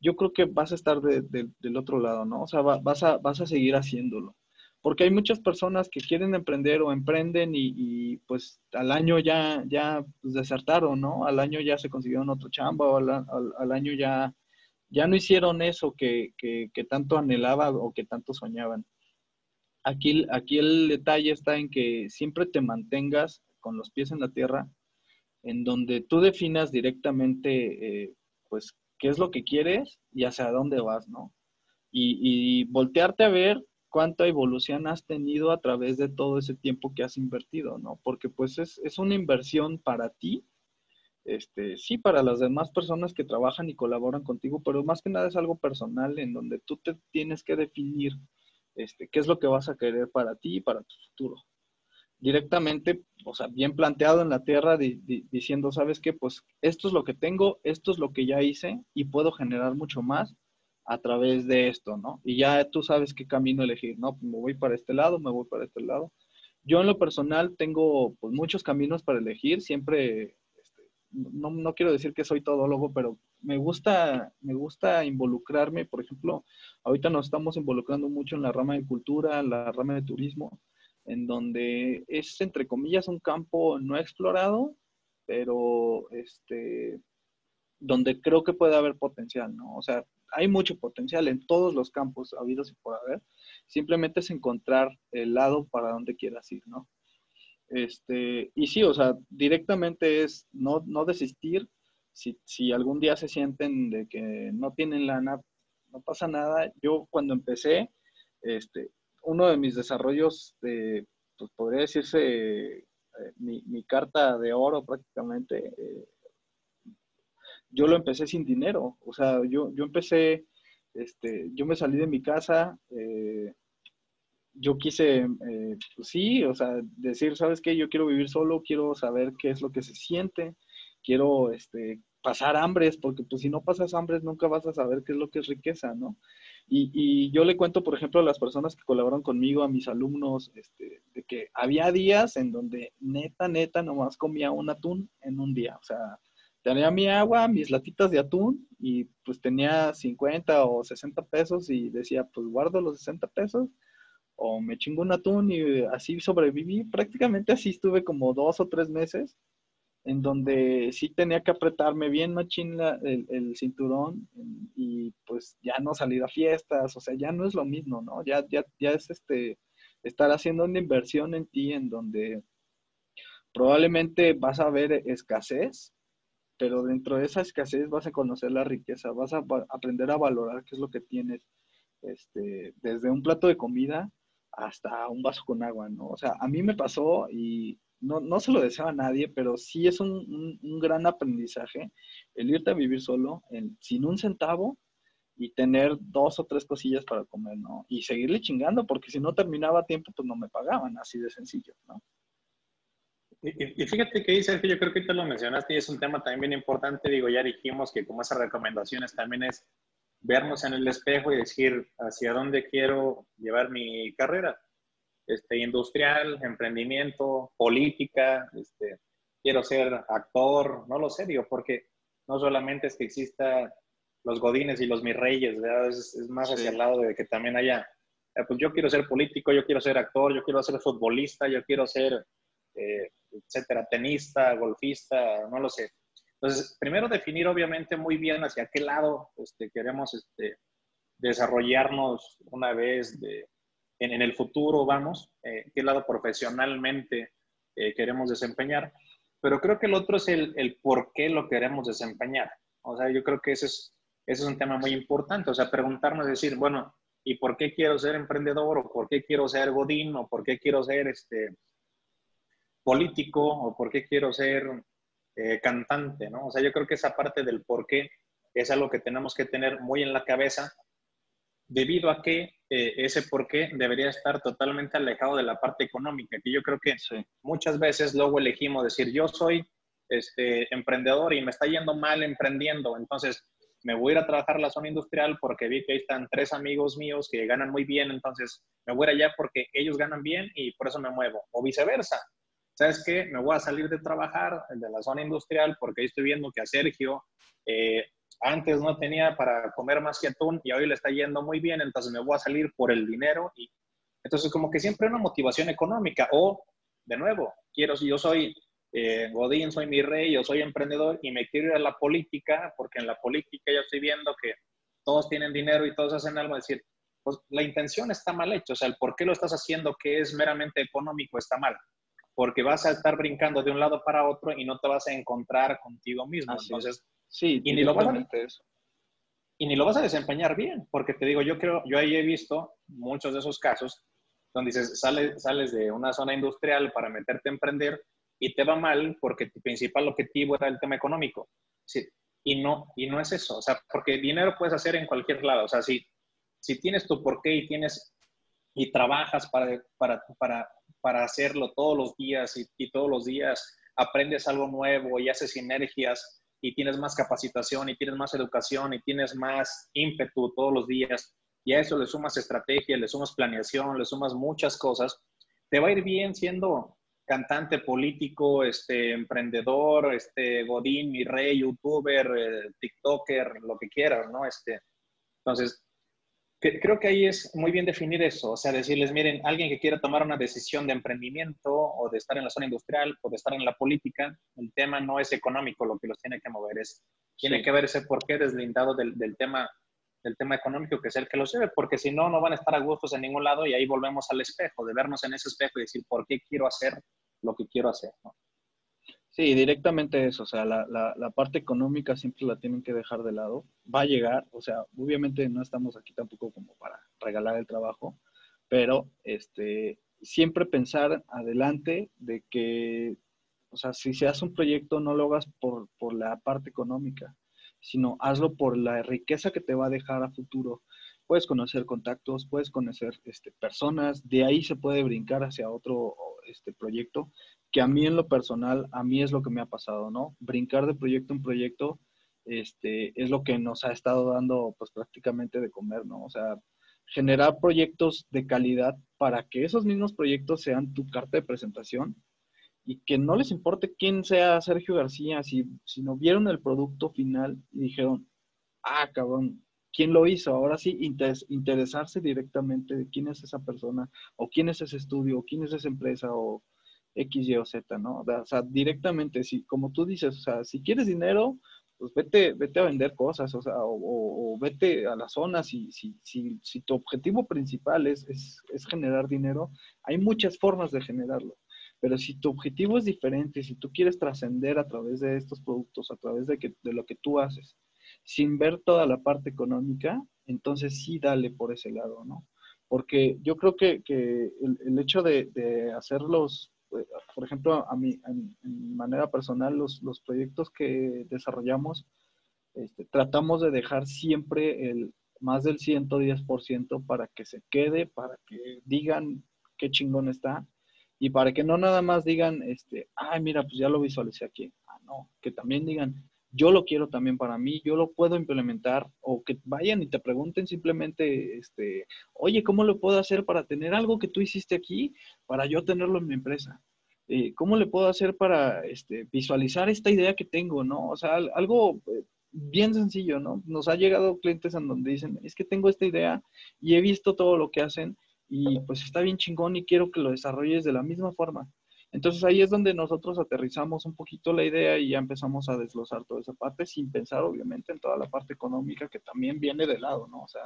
yo creo que vas a estar del otro lado, ¿no? O sea, vas, a, vas a seguir haciéndolo. Porque hay muchas personas que quieren emprender o emprenden y, pues al año ya, ya pues, desertaron, ¿no? Al año ya se consiguieron otro chamba o al, año ya, ya no hicieron eso que, que, tanto anhelaban o que tanto soñaban. Aquí, aquí el detalle está en que siempre te mantengas con los pies en la tierra, en donde tú definas directamente, eh, pues, qué es lo que quieres y hacia dónde vas, ¿no? Y, voltearte a ver cuánta evolución has tenido a través de todo ese tiempo que has invertido, ¿no? Porque pues es, es una inversión para ti, este, sí, para las demás personas que trabajan y colaboran contigo, pero más que nada es algo personal en donde tú te tienes que definir este, qué es lo que vas a querer para ti y para tu futuro directamente, o sea, bien planteado en la tierra, diciendo, ¿sabes qué? Pues esto es lo que tengo, esto es lo que ya hice y puedo generar mucho más a través de esto, ¿no? Y ya tú sabes qué camino elegir, ¿no? me voy para este lado, me voy para este lado. Yo en lo personal tengo pues, muchos caminos para elegir, siempre, no, no, quiero decir que soy todólogo, pero me gusta, me gusta involucrarme, por ejemplo, ahorita nos estamos involucrando mucho en la rama de cultura, la rama de turismo, en donde es, entre comillas, un campo no explorado, pero este, donde creo que puede haber potencial, ¿no? O sea, hay mucho potencial en todos los campos habidos y por haber. Simplemente es encontrar el lado para donde quieras ir, ¿no? Este, y sí, o sea, directamente es no, no desistir. Si, si algún día se sienten de que no tienen lana, no pasa nada. Yo cuando empecé, este, uno de mis desarrollos, de, pues podría decirse, eh, mi, carta de oro prácticamente, eh, yo lo empecé sin dinero. O sea, yo, yo empecé, este, yo me salí de mi casa, eh, yo quise, pues sí, o sea, decir, ¿sabes qué? Yo quiero vivir solo, quiero saber qué es lo que se siente, quiero este, pasar hambres, porque pues si no pasas hambres nunca vas a saber qué es lo que es riqueza, ¿no? Y, yo le cuento, por ejemplo, a las personas que colaboran conmigo, a mis alumnos, este, de que había días en donde neta, neta, nomás comía un atún en un día. O sea, tenía mi agua, mis latitas de atún y pues tenía 50 o 60 pesos y decía, pues guardo los 60 pesos o me chingo un atún y así sobreviví. Prácticamente así estuve como dos o tres meses en donde sí tenía que apretarme bien machín el, el, cinturón y pues ya no salir a fiestas, o sea, ya no es lo mismo, ¿no? Ya, ya, ya es este, estar haciendo una inversión en ti en donde probablemente vas a ver escasez, pero dentro de esa escasez vas a conocer la riqueza, vas a aprender a valorar qué es lo que tienes, este, desde un plato de comida hasta un vaso con agua, ¿no? O sea, a mí me pasó y no, no se lo deseo a nadie, pero sí es un, gran aprendizaje el irte a vivir solo, sin un centavo y tener dos o tres cosillas para comer, ¿no? Y seguirle chingando, porque si no terminaba a tiempo, pues no me pagaban, así de sencillo, ¿no? Y, fíjate que dice que yo creo que te lo mencionaste y es un tema también bien importante. Digo, ya dijimos que como esas recomendaciones también es vernos en el espejo y decir hacia dónde quiero llevar mi carrera este, industrial, emprendimiento, política, este, quiero ser actor, no lo sé, digo, porque no solamente es que exista los godines y los mis reyes, Es, más hacia el lado de que también haya, eh, pues yo quiero ser político, yo quiero ser actor, yo quiero ser futbolista, yo quiero ser, eh, etcétera, tenista, golfista, no lo sé. Entonces, primero definir obviamente muy bien hacia qué lado este, queremos este, desarrollarnos una vez en, el futuro, vamos, eh, qué lado profesionalmente eh, queremos desempeñar. Pero creo que el otro es el, por qué lo queremos desempeñar. O sea, yo creo que ese es, ese es un tema muy importante. O sea, preguntarnos, decir, bueno, ¿y por qué quiero ser emprendedor? ¿O por qué quiero ser godín? ¿O por qué quiero ser este, político? ¿O por qué quiero ser eh, cantante? ¿no? O sea, yo creo que esa parte del por qué es algo que tenemos que tener muy en la cabeza debido a que eh, ese por qué debería estar totalmente alejado de la parte económica, que yo creo que muchas veces luego elegimos decir, yo soy este, emprendedor y me está yendo mal emprendiendo, entonces me voy a ir a trabajar a la zona industrial porque vi que ahí están tres amigos míos que ganan muy bien, entonces me voy a ir allá porque ellos ganan bien y por eso me muevo, o viceversa. ¿Sabes qué? Me voy a salir de trabajar de la zona industrial porque ahí estoy viendo que a Sergio eh, antes no tenía para comer más que atún y hoy le está yendo muy bien, entonces me voy a salir por el dinero y entonces como que siempre una motivación económica o de nuevo, quiero si yo soy eh, Godín, soy mi rey, yo soy emprendedor y me quiero ir a la política porque en la política yo estoy viendo que todos tienen dinero y todos hacen algo, es decir, pues la intención está mal hecha, o sea, el por qué lo estás haciendo que es meramente económico está mal, porque vas a estar brincando de un lado para otro y no te vas a encontrar contigo mismo. Entonces, Sí, y ni, lo vas a, y ni lo vas a desempeñar bien, porque te digo, yo creo, yo ahí he visto muchos de esos casos donde dices, sales, sales de una zona industrial para meterte a emprender y te va mal porque tu principal objetivo era el tema económico. Sí, y no, y no es eso, o sea, porque dinero puedes hacer en cualquier lado, o sea, si, si tienes tu porqué y tienes y trabajas para, para, para, para hacerlo todos los días y, y todos los días aprendes algo nuevo y haces sinergias y tienes más capacitación y tienes más educación y tienes más ímpetu todos los días y a eso le sumas estrategia, le sumas planeación, le sumas muchas cosas, te va a ir bien siendo cantante, político, este, emprendedor, este, godín, mi rey, youtuber, eh, tiktoker, lo que quieras, ¿no? Este, entonces, creo que ahí es muy bien definir eso, o sea, decirles, miren, alguien que quiera tomar una decisión de emprendimiento o de estar en la zona industrial o de estar en la política, el tema no es económico lo que los tiene que mover, es, tiene que ver ese porqué deslindado del, del, tema del tema económico que es el que lo lleve, porque si no, no van a estar a gustos en ningún lado y ahí volvemos al espejo, de vernos en ese espejo y decir, ¿por qué quiero hacer lo que quiero hacer? ¿no? Sí, directamente eso, o sea, la, la, la, parte económica siempre la tienen que dejar de lado. Va a llegar, o sea, obviamente no estamos aquí tampoco como para regalar el trabajo, pero este, siempre pensar adelante de que, o sea, si se hace un proyecto no lo hagas por, por la parte económica, sino hazlo por la riqueza que te va a dejar a futuro. Puedes conocer contactos, puedes conocer este, personas, de ahí se puede brincar hacia otro este proyecto, que a mí en lo personal, a mí es lo que me ha pasado, ¿no? Brincar de proyecto en proyecto este, es lo que nos ha estado dando pues prácticamente de comer, ¿no? O sea, generar proyectos de calidad para que esos mismos proyectos sean tu carta de presentación y que no les importe quién sea Sergio García, si, si no vieron el producto final y dijeron, ah, cabrón, ¿quién lo hizo? Ahora sí, interesarse directamente de quién es esa persona, o quién es ese estudio, o quién es esa empresa, o X, Y o Z, ¿no? O sea, directamente, si, como tú dices, o sea, si quieres dinero, pues vete, vete a vender cosas, o sea, o, vete a las zonas y si, si, si tu objetivo principal es, es, es, generar dinero, hay muchas formas de generarlo. Pero si tu objetivo es diferente, si tú quieres trascender a través de estos productos, a través de, que, de lo que tú haces, sin ver toda la parte económica, entonces sí dale por ese lado, ¿no? Porque yo creo que, que el, el, hecho de, de hacerlos por ejemplo, a mi, manera personal, los, los, proyectos que desarrollamos, este, tratamos de dejar siempre más del 110% para que se quede, para que digan qué chingón está y para que no nada más digan, este, ay, mira, pues ya lo visualicé aquí. Ah, no, que también digan, yo lo quiero también para mí, yo lo puedo implementar, o que vayan y te pregunten simplemente, este, oye, ¿cómo lo puedo hacer para tener algo que tú hiciste aquí, para yo tenerlo en mi empresa? Eh, ¿Cómo le puedo hacer para este, visualizar esta idea que tengo, no? O sea, algo eh, bien sencillo, ¿no? Nos ha llegado clientes en donde dicen, es que tengo esta idea y he visto todo lo que hacen y pues está bien chingón y quiero que lo desarrolles de la misma forma. Entonces ahí es donde nosotros aterrizamos un poquito la idea y ya empezamos a desglosar toda esa parte sin pensar obviamente en toda la parte económica que también viene de lado, ¿no? O sea,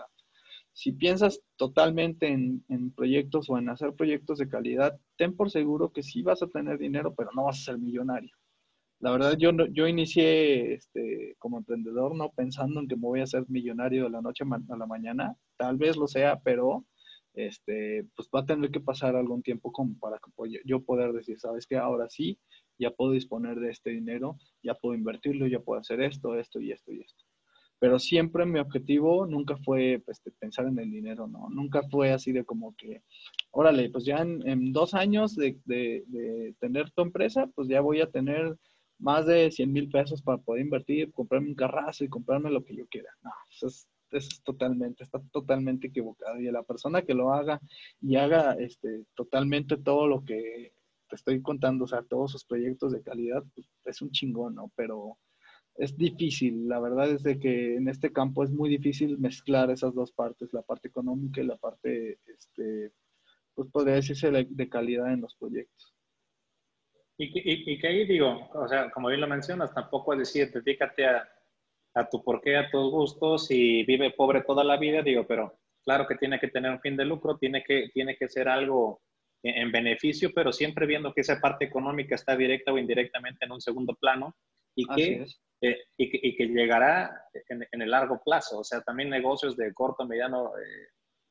si piensas totalmente en, proyectos o en hacer proyectos de calidad, ten por seguro que sí vas a tener dinero, pero no vas a ser millonario. La verdad, yo, yo inicié este, como emprendedor no pensando en que me voy a ser millonario de la noche a la mañana. Tal vez lo sea, pero este, pues va a tener que pasar algún tiempo como para que yo poder decir, sabes que ahora sí, ya puedo disponer de este dinero, ya puedo invertirlo, ya puedo hacer esto, esto y esto y esto pero siempre mi objetivo nunca fue pues, pensar en el dinero, ¿no? Nunca fue así de como que, órale, pues ya en, dos años de, tener tu empresa, pues ya voy a tener más de 100 mil pesos para poder invertir, comprarme un carrazo y comprarme lo que yo quiera. No, eso es, es totalmente, está totalmente equivocado. Y a la persona que lo haga y haga este, totalmente todo lo que te estoy contando, o sea, todos sus proyectos de calidad, pues es un chingón, ¿no? Pero es difícil, la verdad es de que en este campo es muy difícil mezclar esas dos partes, la parte económica y la parte, este, pues podría decirse de, calidad en los proyectos. Y, que ahí digo, o sea, como bien lo mencionas, tampoco es decir, dedícate a, a tu porqué, a tus gustos y vive pobre toda la vida, digo, pero claro que tiene que tener un fin de lucro, tiene que, tiene que ser algo en, en beneficio, pero siempre viendo que esa parte económica está directa o indirectamente en un segundo plano y que eh, y, que, llegará en, el largo plazo. O sea, también negocios de corto, mediano, eh,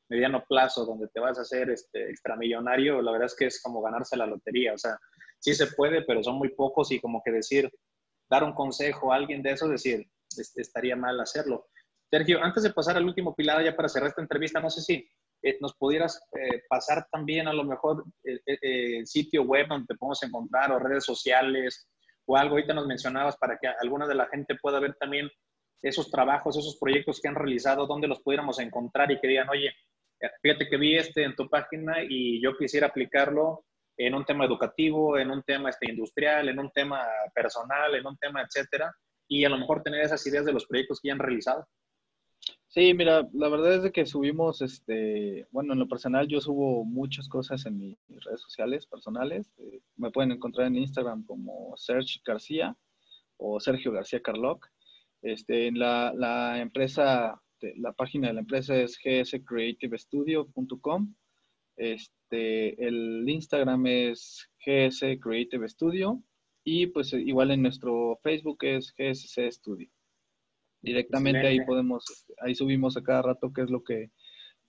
mediano plazo donde te vas a hacer este, extramillonario, la verdad es que es como ganarse la lotería. O sea, sí se puede, pero son muy pocos y como que decir, dar un consejo a alguien de eso, decir, estaría mal hacerlo. Sergio, antes de pasar al último pilar, ya para cerrar esta entrevista, no sé si eh, nos pudieras pasar también a lo mejor el sitio web donde te podemos encontrar o redes sociales o algo ahorita nos mencionabas para que alguna de la gente pueda ver también esos trabajos, esos proyectos que han realizado, dónde los pudiéramos encontrar y que digan, oye, fíjate que vi este en tu página y yo quisiera aplicarlo en un tema educativo, en un tema este, industrial, en un tema personal, en un tema, etcétera, y a lo mejor tener esas ideas de los proyectos que ya han realizado. Sí, mira, la verdad es que subimos, este, bueno, en lo personal yo subo muchas cosas en mis redes sociales personales. Eh, me pueden encontrar en Instagram como Sergio García o Sergio García Carloc. Este, en la, la empresa, la página de la empresa es gscreativestudio.com. Este, el Instagram es GS Creative Studio y pues igual en nuestro Facebook es GSC Studio. Directamente ahí podemos, ahí subimos a cada rato qué es lo que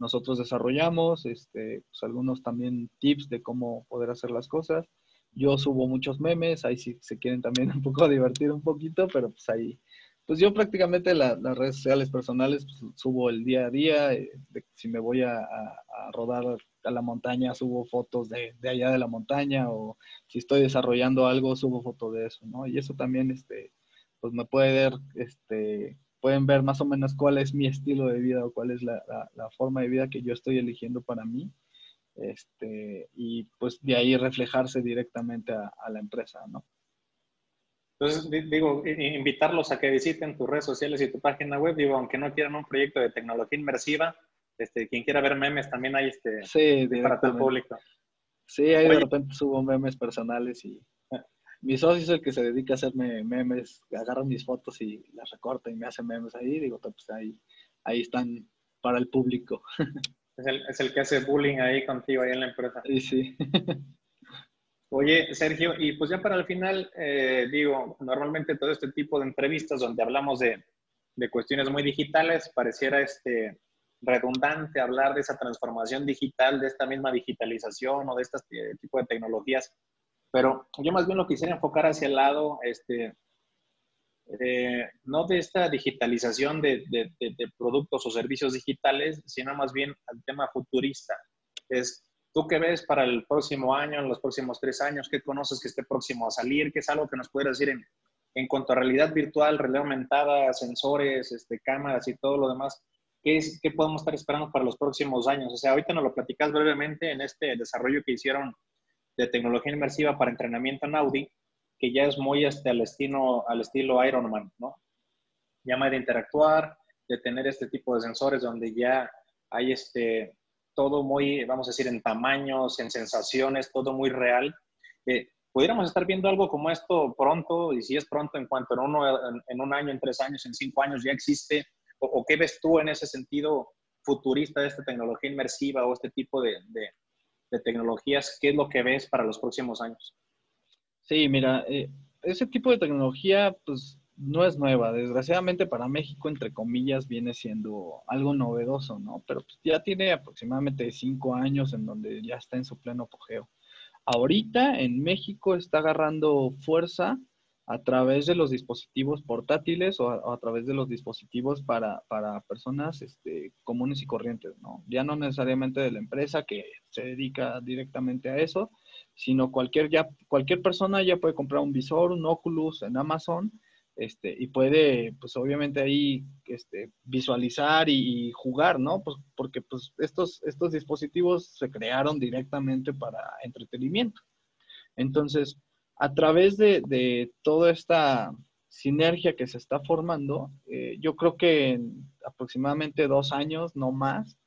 nosotros desarrollamos, este, pues algunos también tips de cómo poder hacer las cosas. Yo subo muchos memes, ahí si se quieren también un poco divertir un poquito, pero pues ahí, pues yo prácticamente las redes sociales personales pues, subo el día a día, eh, si me voy a, a, rodar a la montaña, subo fotos de, de, allá de la montaña, o si estoy desarrollando algo, subo fotos de eso, ¿no? Y eso también, este, pues me puede ver, este, pueden ver más o menos cuál es mi estilo de vida o cuál es la, forma de vida que yo estoy eligiendo para mí. Este, y pues de ahí reflejarse directamente a, la empresa, ¿no? Entonces, digo, invitarlos a que visiten tus redes sociales y tu página web, digo, aunque no quieran un proyecto de tecnología inmersiva, este, quien quiera ver memes también hay este, sí, para todo el público. Sí, ahí de repente subo memes personales y mi socio es el que se dedica a hacerme memes, agarra mis fotos y las recorta y me hace memes ahí. Digo, pues ahí, ahí están para el público. Es el, es el que hace bullying ahí contigo, ahí en la empresa. Sí, sí. Oye, Sergio, y pues ya para el final, eh, digo, normalmente todo este tipo de entrevistas donde hablamos de, de cuestiones muy digitales, pareciera este redundante hablar de esa transformación digital, de esta misma digitalización o de este tipo de tecnologías pero yo más bien lo quisiera enfocar hacia el lado, este, eh, no de esta digitalización de, de, productos o servicios digitales, sino más bien al tema futurista. Es, ¿tú qué ves para el próximo año, en los próximos tres años? ¿Qué conoces que esté próximo a salir? ¿Qué es algo que nos puede decir en, en cuanto a realidad virtual, realidad aumentada, sensores, este, cámaras y todo lo demás? ¿Qué, es, ¿Qué podemos estar esperando para los próximos años? O sea, ahorita nos lo platicas brevemente en este desarrollo que hicieron de tecnología inmersiva para entrenamiento en Audi, que ya es muy este, al, estilo, al estilo Ironman, ¿no? Ya de interactuar, de tener este tipo de sensores donde ya hay este, todo muy, vamos a decir, en tamaños, en sensaciones, todo muy real. Eh, pudiéramos estar viendo algo como esto pronto, y si es pronto en cuanto en, en, un año, en tres años, en cinco años ya existe, o, qué ves tú en ese sentido futurista de esta tecnología inmersiva o este tipo de, tecnologías, ¿qué es lo que ves para los próximos años? Sí, mira, eh, ese tipo de tecnología, pues no es nueva. Desgraciadamente para México, entre comillas, viene siendo algo novedoso, ¿no? Pero pues, ya tiene aproximadamente cinco años en donde ya está en su pleno apogeo. Ahorita en México está agarrando fuerza a través de los dispositivos portátiles o a, través de los dispositivos para, personas este, comunes y corrientes, ¿no? Ya no necesariamente de la empresa que se dedica directamente a eso, sino cualquier, ya, cualquier persona ya puede comprar un visor, un Oculus en Amazon este, y puede, pues obviamente ahí este, visualizar y, jugar, ¿no? Pues porque pues estos, estos dispositivos se crearon directamente para entretenimiento. Entonces, a través de, toda esta sinergia que se está formando, eh, yo creo que en aproximadamente dos años, no más,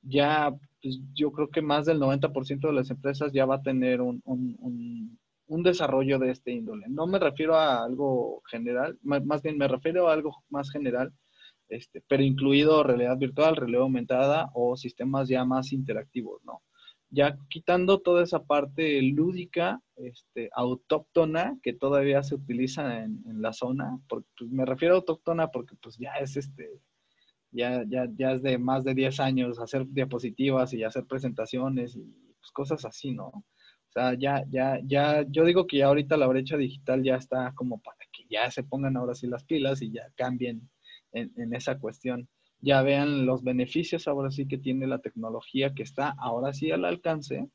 ya, pues, yo creo que más del 90% de las empresas ya va a tener un, un, desarrollo de este índole. No me refiero a algo general, más bien me refiero a algo más general, este, pero incluido realidad virtual, realidad aumentada o sistemas ya más interactivos, ¿no? Ya quitando toda esa parte lúdica, este, autóctona que todavía se utiliza en, la zona, porque, pues, me refiero a autóctona porque pues ya es este, ya, ya, ya es de más de 10 años hacer diapositivas y hacer presentaciones y pues, cosas así, ¿no? O sea, ya, ya, ya, yo digo que ya ahorita la brecha digital ya está como para que ya se pongan ahora sí las pilas y ya cambien en, en esa cuestión ya vean los beneficios ahora sí que tiene la tecnología que está ahora sí al alcance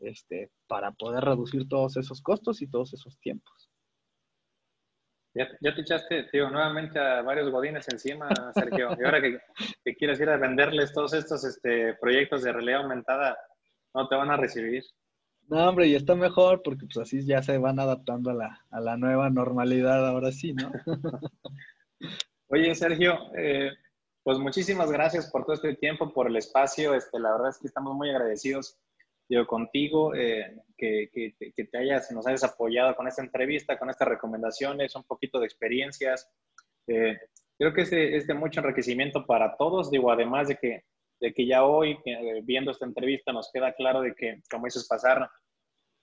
este, para poder reducir todos esos costos y todos esos tiempos. Ya, te echaste, tío, nuevamente a varios godines encima, Sergio. Y ahora que, quieres ir a venderles todos estos este, proyectos de realidad aumentada, no te van a recibir. No, hombre, y está mejor porque pues así ya se van adaptando a la, a la nueva normalidad ahora sí, ¿no? Oye, Sergio, eh, pues muchísimas gracias por todo este tiempo, por el espacio. Este, la verdad es que estamos muy agradecidos yo contigo, eh, que, que, te hayas, nos hayas apoyado con esta entrevista, con estas recomendaciones, un poquito de experiencias. Eh, creo que es de, es mucho enriquecimiento para todos, digo, además de que, de que ya hoy, eh, viendo esta entrevista, nos queda claro de que, como dices, pasar,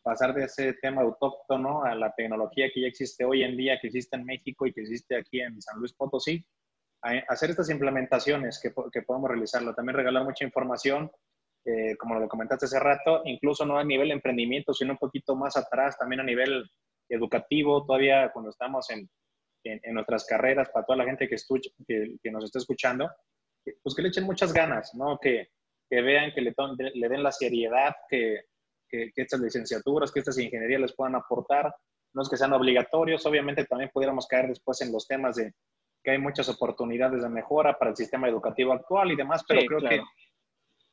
pasar de ese tema autóctono a la tecnología que ya existe hoy en día, que existe en México y que existe aquí en San Luis Potosí, hacer estas implementaciones que, que podemos realizarlo. También regalar mucha información, eh, como lo comentaste hace rato, incluso no a nivel de emprendimiento, sino un poquito más atrás, también a nivel educativo, todavía cuando estamos en, en, nuestras carreras, para toda la gente que, que, que, nos está escuchando, pues que le echen muchas ganas, ¿no? Que, que vean, que le, le, den la seriedad que, que, estas licenciaturas, que estas ingenierías les puedan aportar. No es que sean obligatorios, obviamente también pudiéramos caer después en los temas de que hay muchas oportunidades de mejora para el sistema educativo actual y demás, pero creo que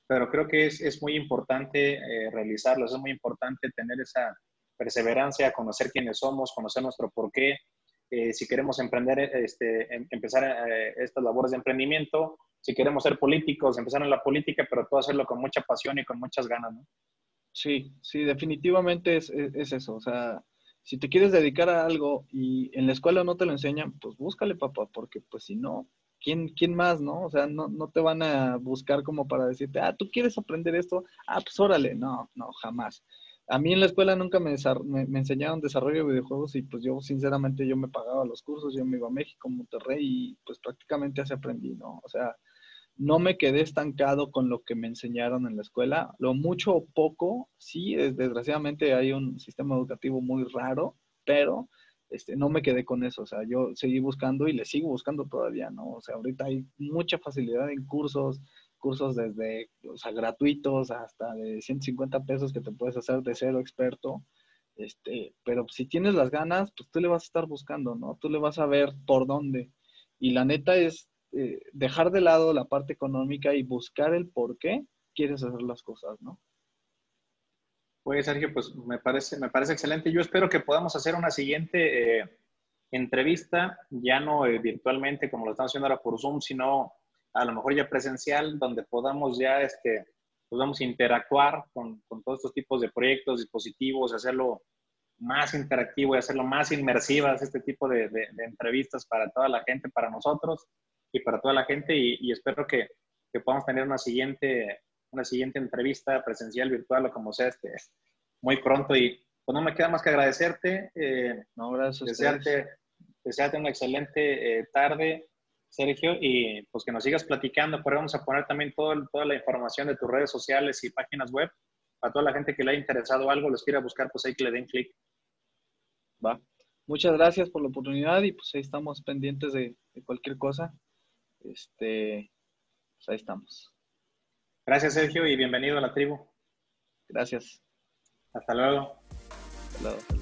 pero creo que es, es muy importante eh, realizarlos, es muy importante tener esa perseverancia, conocer quiénes somos, conocer nuestro porqué. Eh, si queremos emprender, este, em, empezar eh, estas labores de emprendimiento, si queremos ser políticos, empezar en la política, pero todo hacerlo con mucha pasión y con muchas ganas, ¿no? Sí, sí, definitivamente es, es, es eso. O sea, si te quieres dedicar a algo y en la escuela no te lo enseñan, pues búscale, papá, porque pues si no, ¿quién, quién más, no? O sea, no, no te van a buscar como para decirte, ah, tú quieres aprender esto, ah, pues órale, no, no, jamás. A mí en la escuela nunca me, me, enseñaron desarrollo de videojuegos y pues yo sinceramente yo me pagaba los cursos, yo me iba a México, Monterrey y pues prácticamente así aprendí, ¿no? O sea, no me quedé estancado con lo que me enseñaron en la escuela. Lo mucho o poco, sí, desgraciadamente hay un sistema educativo muy raro, pero este, no me quedé con eso. O sea, yo seguí buscando y le sigo buscando todavía, ¿no? O sea, ahorita hay mucha facilidad en cursos, cursos desde, o sea, gratuitos hasta de 150 pesos que te puedes hacer de cero experto. Este, pero si tienes las ganas, pues tú le vas a estar buscando, ¿no? Tú le vas a ver por dónde. Y la neta es, eh, dejar de lado la parte económica y buscar el por qué quieres hacer las cosas, ¿no? Pues Sergio, pues me parece, me parece excelente. Yo espero que podamos hacer una siguiente eh, entrevista, ya no eh, virtualmente como lo estamos haciendo ahora por Zoom, sino a lo mejor ya presencial, donde podamos ya este, podamos interactuar con, con, todos estos tipos de proyectos, dispositivos, hacerlo más interactivo y hacerlo más inmersivas, este tipo de entrevistas para toda la gente, para nosotros y para toda la gente y, espero que, que podamos tener una siguiente, una siguiente entrevista presencial, virtual o como sea, este, muy pronto. Y pues no me queda más que agradecerte. Eh, no, gracias. Desearte, desearte una excelente eh, tarde, Sergio, y pues que nos sigas platicando. Por ahí vamos a poner también todo, toda la información de tus redes sociales y páginas web. Para toda la gente que le haya interesado algo, los quiera buscar, pues ahí que le den clic. Va. Muchas gracias por la oportunidad y pues ahí estamos pendientes de, de cualquier cosa. Este, pues ahí estamos. Gracias, Sergio, y bienvenido a la tribu. Gracias. Hasta luego. Hasta luego.